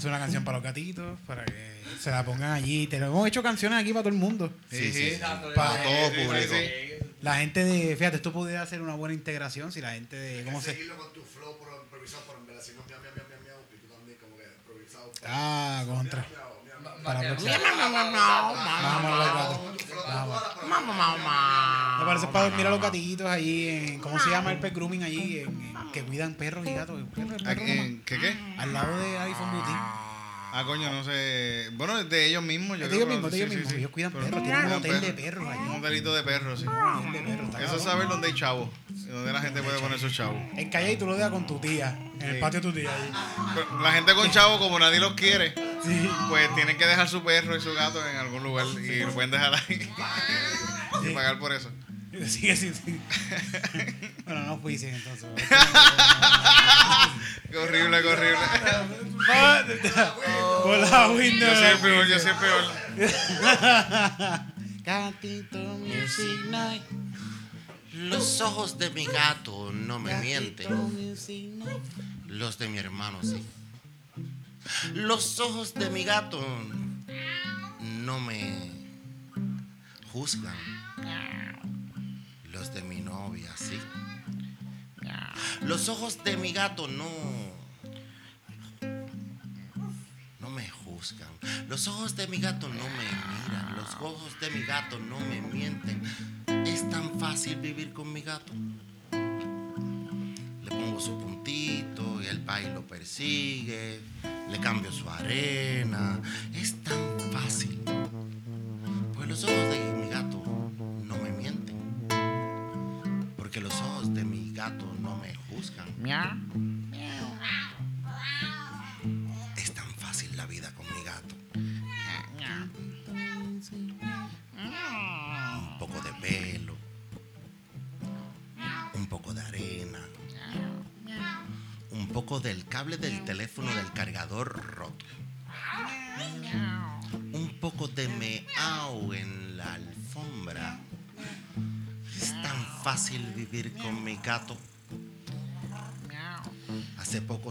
Es una canción para los gatitos, para que se la pongan allí. Te hemos hecho canciones aquí para todo el mundo. Sí, sí. Para todo público. La gente de, fíjate, esto podría ser una buena integración si la gente de, ¿cómo se? seguirlo con tu flow por improvisado, por en no, miau, miau, miau, y tú también como que improvisado. Ah, contra. Me parece para dormir a los gatitos allí en, ¿cómo se llama el pet grooming allí? En, en- que cuidan perros y gatos. ¿Qué perro ¿A- en- ¿Qué qué? Al lado de iPhone Boutique. Ah, coño, no sé. Bueno, es de ellos mismos. Yo Es de ellos mismos, de sí, ellos sí, mismos. sí. Ellos cuidan perros, tienen un hotel de perros allí. Un hotelito de perros, sí. De perros, Eso es saber dónde hay chavos. y Dónde la gente puede poner sus chavos. En calle y tú lo dejas con tu tía, en el Sí. patio de tu tía. Ahí. Pero La gente con chavos, como nadie los quiere, Sí. pues tienen que dejar su perro y su gato en algún lugar y lo pueden dejar ahí. y pagar por eso. Sigue, sí, sí. bueno, no fuiste entonces. Qué horrible, qué horrible. Por la window. Yo soy el peor, yo soy peor. Gatito Music Night. Los ojos de mi gato no me mienten. Los de mi hermano sí. Los ojos de mi gato no me juzgan. Los de mi novia sí. Los ojos de mi gato no no me juzgan. Los ojos de mi gato no me miran. Los ojos de mi gato no me mienten. Es tan fácil vivir con mi gato. Le pongo su puntito y el país lo persigue. Le cambio su arena. Es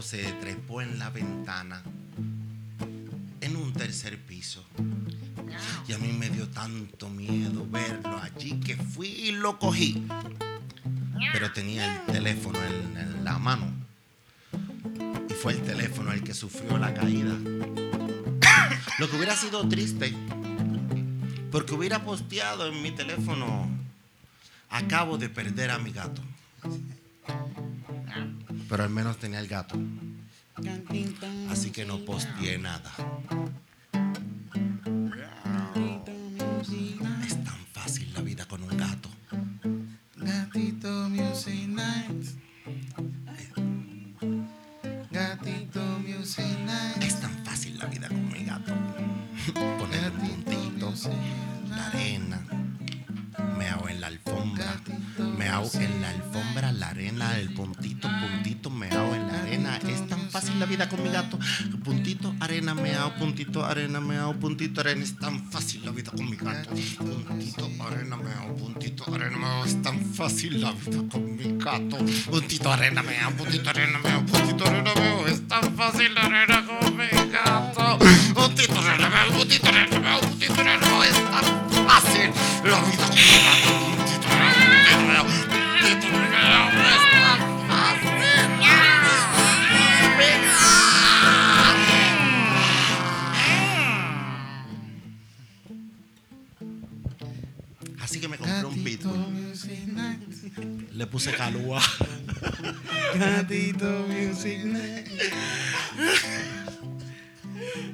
se trepó en la ventana en un tercer piso. Y a mí me dio tanto miedo verlo allí que fui y lo cogí. Pero tenía el teléfono en, en la mano. Y fue el teléfono el que sufrió la caída. Lo que hubiera sido triste. Porque hubiera posteado en mi teléfono. Acabo de perder a mi gato. Pero al menos tenía el gato. Así que no posteé nada. Puntito, arena, meao, puntito, arena, meao, puntito, arena. Es tan fácil la vida con mi gato. Puntito, arena, meao, puntito, arena, meao. Es tan fácil la vida con mi gato. Puntito, arena, meao, puntito, arena, meao, puntito, arena, meao. Es tan fácil la arena con mi gato. Puntito, arena, meao, puntito, arena, meao, puntito, arena, meao. Es tan fácil la vida con mi gato. Le puse calúa. Gatito Music Night.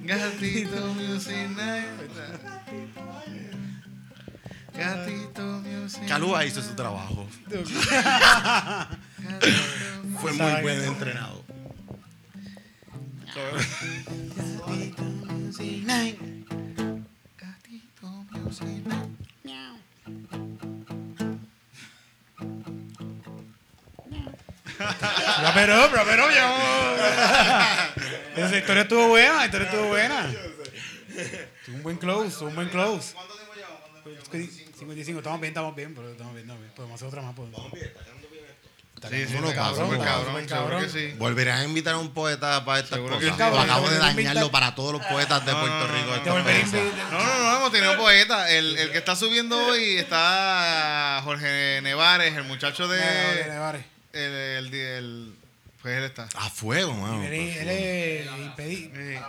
Gatito Music Night. Gatito Music Calúa hizo su trabajo. Fue muy buen entrenado. Rapero, rapero, ya. Esa historia estuvo buena, la historia estuvo buena. Tuvo un buen close, un buen close. ¿Cuánto tiempo llevamos? ¿Cuánto tiempo llevamos? 55, estamos bien, estamos bien, pero estamos bien, estamos bien. Podemos hacer otra más. Podemos. Está Sí, sí, quedando está cabrón, súper está cabrón, seguro cabrón. que sí. Volverás a invitar a un poeta para estas Seguro cosas. sí. O acabo de dañarlo para todos los poetas de Puerto Rico. no. No, no, no, hemos tenido poeta. El, el que está subiendo hoy está Jorge Nevares, el muchacho de. Vale, vale. El, el, el- pues él está. A fuego, mano. Él es- él es impedido. Sí.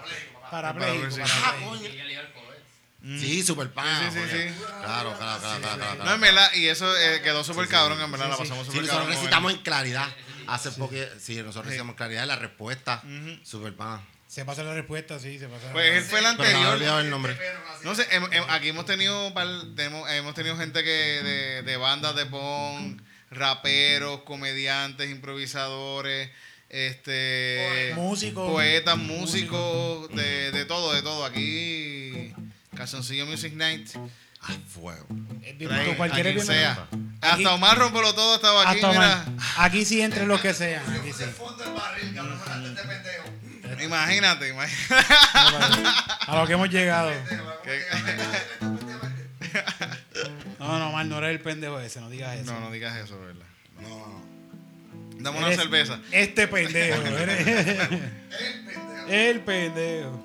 Parapléjico. Ah, coño. Sí, super pan. Sí, sí, sí. Claro, claro, claro, claro, claro. No, en verdad, y eso eh, quedó súper cabrón, en verdad, la pasamos Sí, súper nosotros cabrón. recitamos en claridad. Hace poco, sí, nosotros recitamos en claridad la respuesta. Super pan. Se pasa la respuesta, sí, se pasa. Pues él fue el no anterior. olvidado el nombre. No sé, hem- hem- aquí hemos tenido hemos tenido gente que de, de bandas de punk, raperos, comediantes, improvisadores, este Músicos. poetas, músicos, de, de todo, de todo. Aquí Calzoncillo Music Night. A fuego. Trae cualquiera a quien es bienvenido. sea. Aquí- Hasta Omar Rompelo todo estaba aquí, Hasta mira. Omar. Aquí sí entre los que sean. Aquí sí. Fondo del barril, cabrón, para este pendejo. Imagínate, imagínate. A lo que hemos llegado. Que- No, no, mal, no eres el pendejo ese, no digas eso. no, no digas eso, ¿verdad? No, no. Dame una cerveza. Este pendejo. eres- el pendejo.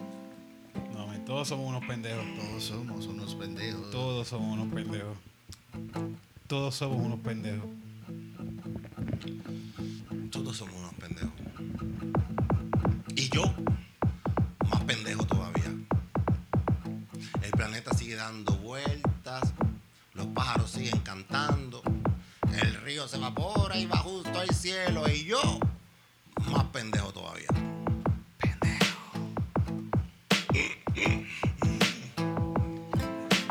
No, men, todos somos unos pendejos. Todos somos unos pendejos. Todos somos unos pendejos. Todos somos unos pendejos. Todos somos unos pendejos. Pájaros siguen cantando, el río se evapora y va justo al cielo. Y yo, más pendejo todavía. Pendejo.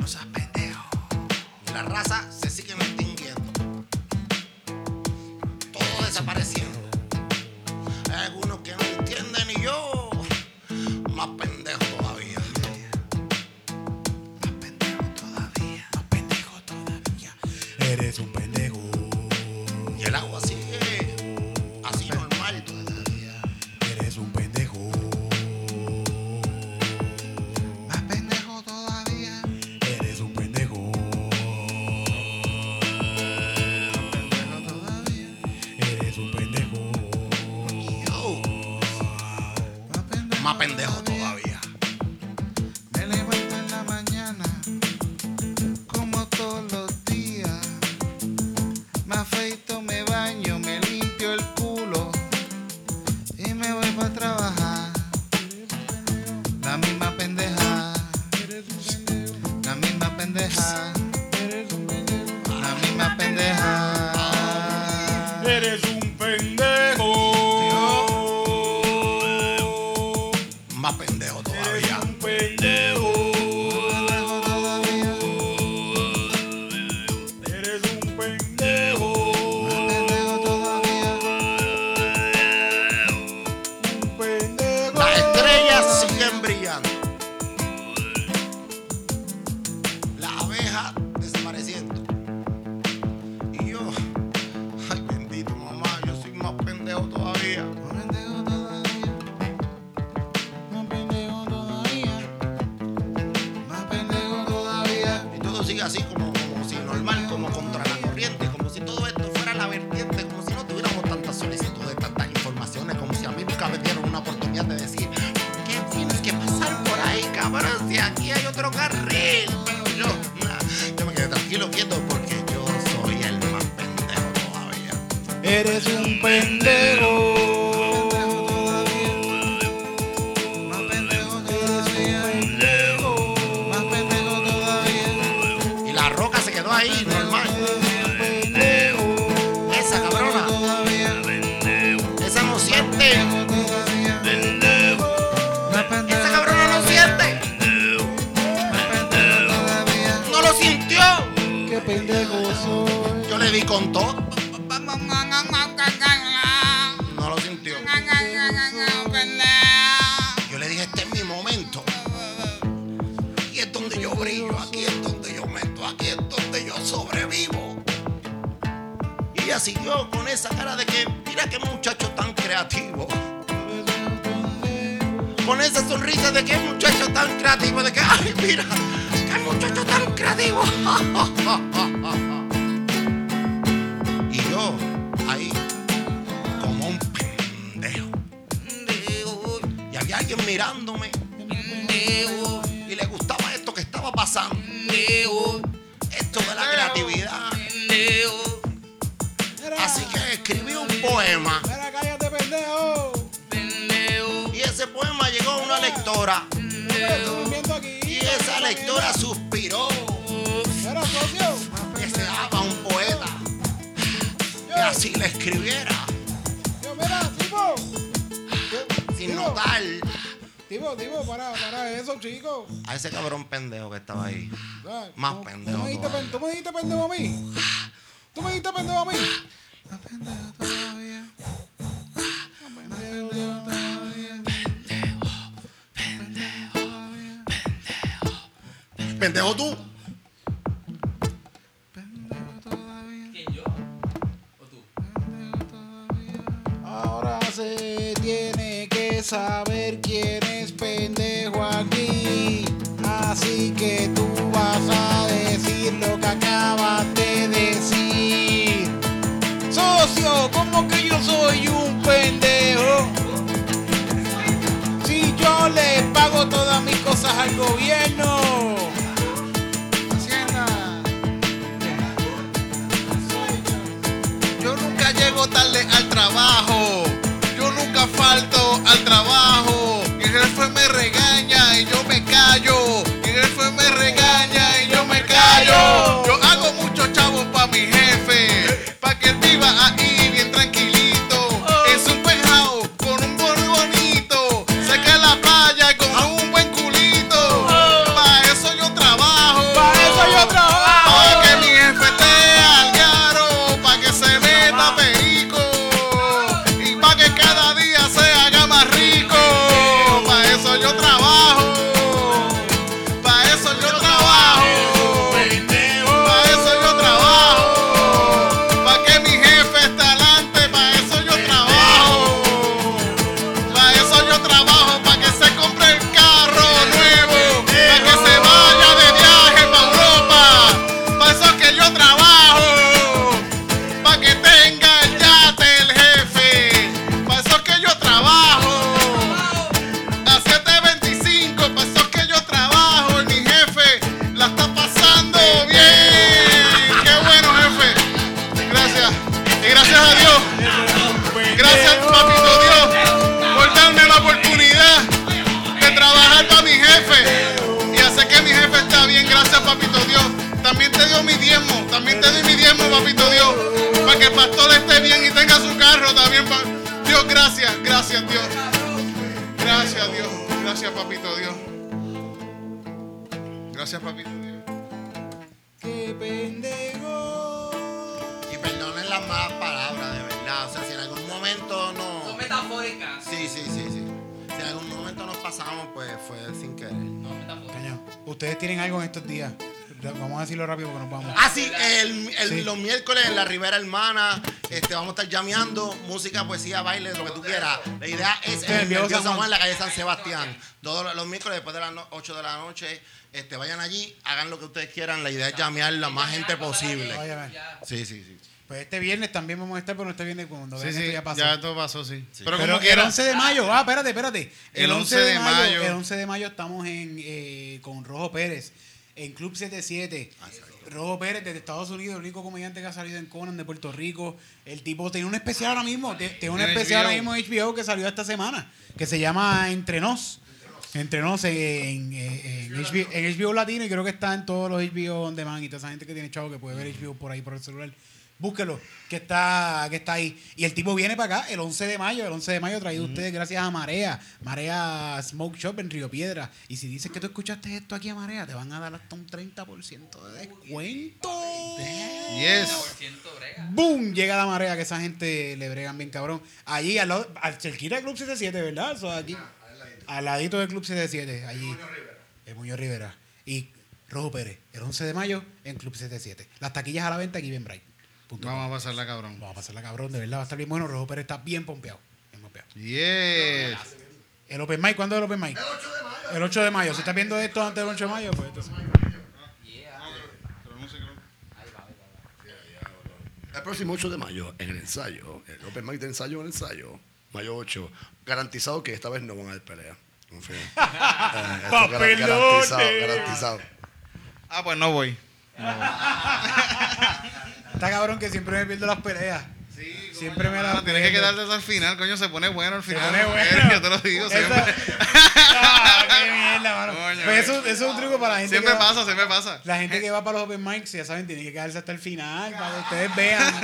No seas pendejo. La raza se sigue extinguiendo todo desapareciendo. Hay algunos que no entienden y yo, más pendejo misma pendeja, la alguien mirándome. Y le gustaba esto que estaba pasando. Esto de la creatividad. Así que escribí un poema. Y ese poema llegó a una lectora. Y esa lectora suspiró. Que se daba un poeta. Que así le escribiera. Sin Tipo, Tipo, para, para eso, chico. a ese cabrón pendejo que estaba ahí. Ah, Más ¿tú- pendejo ¿Tú me dijiste, todavía. ¿Tú me dijiste pendejo a mí? ¿Tú me dijiste pendejo a mí? Pendejo tú. ¿Quién yo? ¿O tú? Ahora se tiene saber quién es pendejo aquí. Así que tú vas a decir lo que acabas de decir. Socio, ¿cómo que yo soy un pendejo? Si yo le pago todas mis cosas al gobierno. Yo nunca llego tarde al trabajo. Nunca falto al trabajo. Y el jefe me regaña y yo me callo. Y el jefe me regaña y yo me callo. Yo hago muchos chavos para mi jefe. Para que él viva ahí música, poesía, baile, lo que tú quieras. La idea es el el viejo Nervio San Juan. Juan, en la calle San Sebastián. Todos los, miércoles después de las no- 8 de la noche, este, vayan allí, hagan lo que ustedes quieran. La idea es llamear la más gente posible. Sí, sí, sí. Pues este viernes también vamos a estar, pero este viernes cuando Sí, vean sí, esto ya pasó. ya todo pasó, sí. Pero, Pero como el quiera. 11 de mayo, ah, espérate, espérate. El 11 de mayo. El 11 de mayo estamos en, eh, con Rojo Pérez en Club 77. Rojo Pérez desde Estados Unidos, el único comediante que ha salido en Conan de Puerto Rico. El tipo tiene un especial ahora mismo, tiene un especial ahora mismo en HBO que salió esta semana, que se llama Entre Nos. Entre Nos en, en, en HBO, en HBO Latino y creo que está en todos los HBO on demand y toda esa gente que tiene chavo que puede ver HBO por ahí por el celular. Búsquelo, que está, que está ahí. Y el tipo viene para acá el 11 de mayo. El 11 de mayo traído ustedes gracias a Marea. Marea Smoke Shop en Río Piedra. Y si dices que tú escuchaste esto aquí a Marea, te van a dar hasta un 30% de descuento. Yes. 100% brega. ¡Boom! Llega la marea que esa gente le bregan bien cabrón. Allí, al, lado- al cerquita del Club 77, ¿verdad? Eso aquí. Al ladito del Club 77, allí. En Muñoz Rivera. Y Rojo Pérez, el 11 de mayo en Club 77. Las taquillas a la venta aquí bien bright. Vamos a pasarla, cabrón. Vamos a pasarla cabrón, de verdad va a estar bien bueno. Rojo Pérez está bien pompeado. Bien pompeado. Yes. El Open Mic, ¿cuándo es el Open Mic? El 8 de mayo. El 8 de mayo. Si estás viendo esto antes del 8 de mayo, pues entonces. Yeah. Ahí va, ahí va. El próximo 8 de mayo, en el ensayo, el Open Mic de ensayo en el ensayo, mayo 8, garantizado que esta vez no van a haber pelea. Confío. Eh, esto es gar- ¡Papelones! Garantizado, garantizado. Ah, pues no voy. Está cabrón que siempre me pierdo las peleas. Siempre me la Tienes que quedarte hasta el final, coño, se pone bueno al Se final. pone bueno. Yo te lo digo siempre. Ah, qué mierda, mano. Coño, Pues eso, eso es un truco para la gente. Siempre que va- pasa, siempre pasa. La gente que va para los open mics, ya saben, tiene que quedarse hasta el final para que ustedes vean.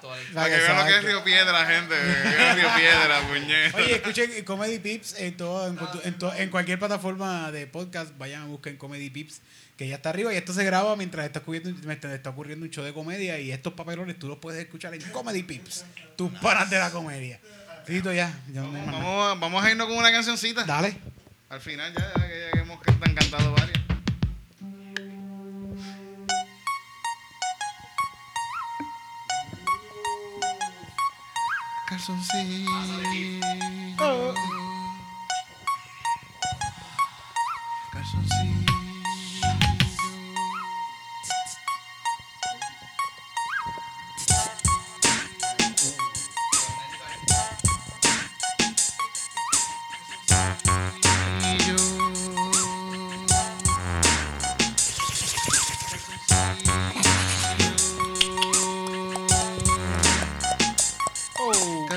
Todo el- Para que vean lo que es. Río Piedra, gente. que es Río Piedra, puñet. Oye, escuchen Comedy Pips en, todo, en, en en cualquier plataforma de podcast. Vayan a buscar Comedy Pips, que ya está arriba. Y esto se graba mientras está ocurriendo, está ocurriendo un show de comedia. Y estos papelones tú los puedes escuchar en Comedy Pips. Tus panas de la comedia. Tito, ya. no. Vamos, a- vamos a irnos con una cancioncita. Dale. Al final, ya, ya que, ya que hemos que están cantado varias. Calzoncillo. Calzoncillo.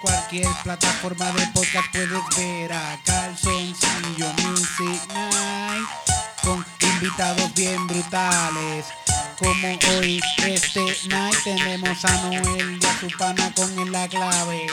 cualquier plataforma de podcast puedes ver a Calzoncillo Music Night con invitados bien brutales. Como hoy este night tenemos a Noel y a su pana con la clave.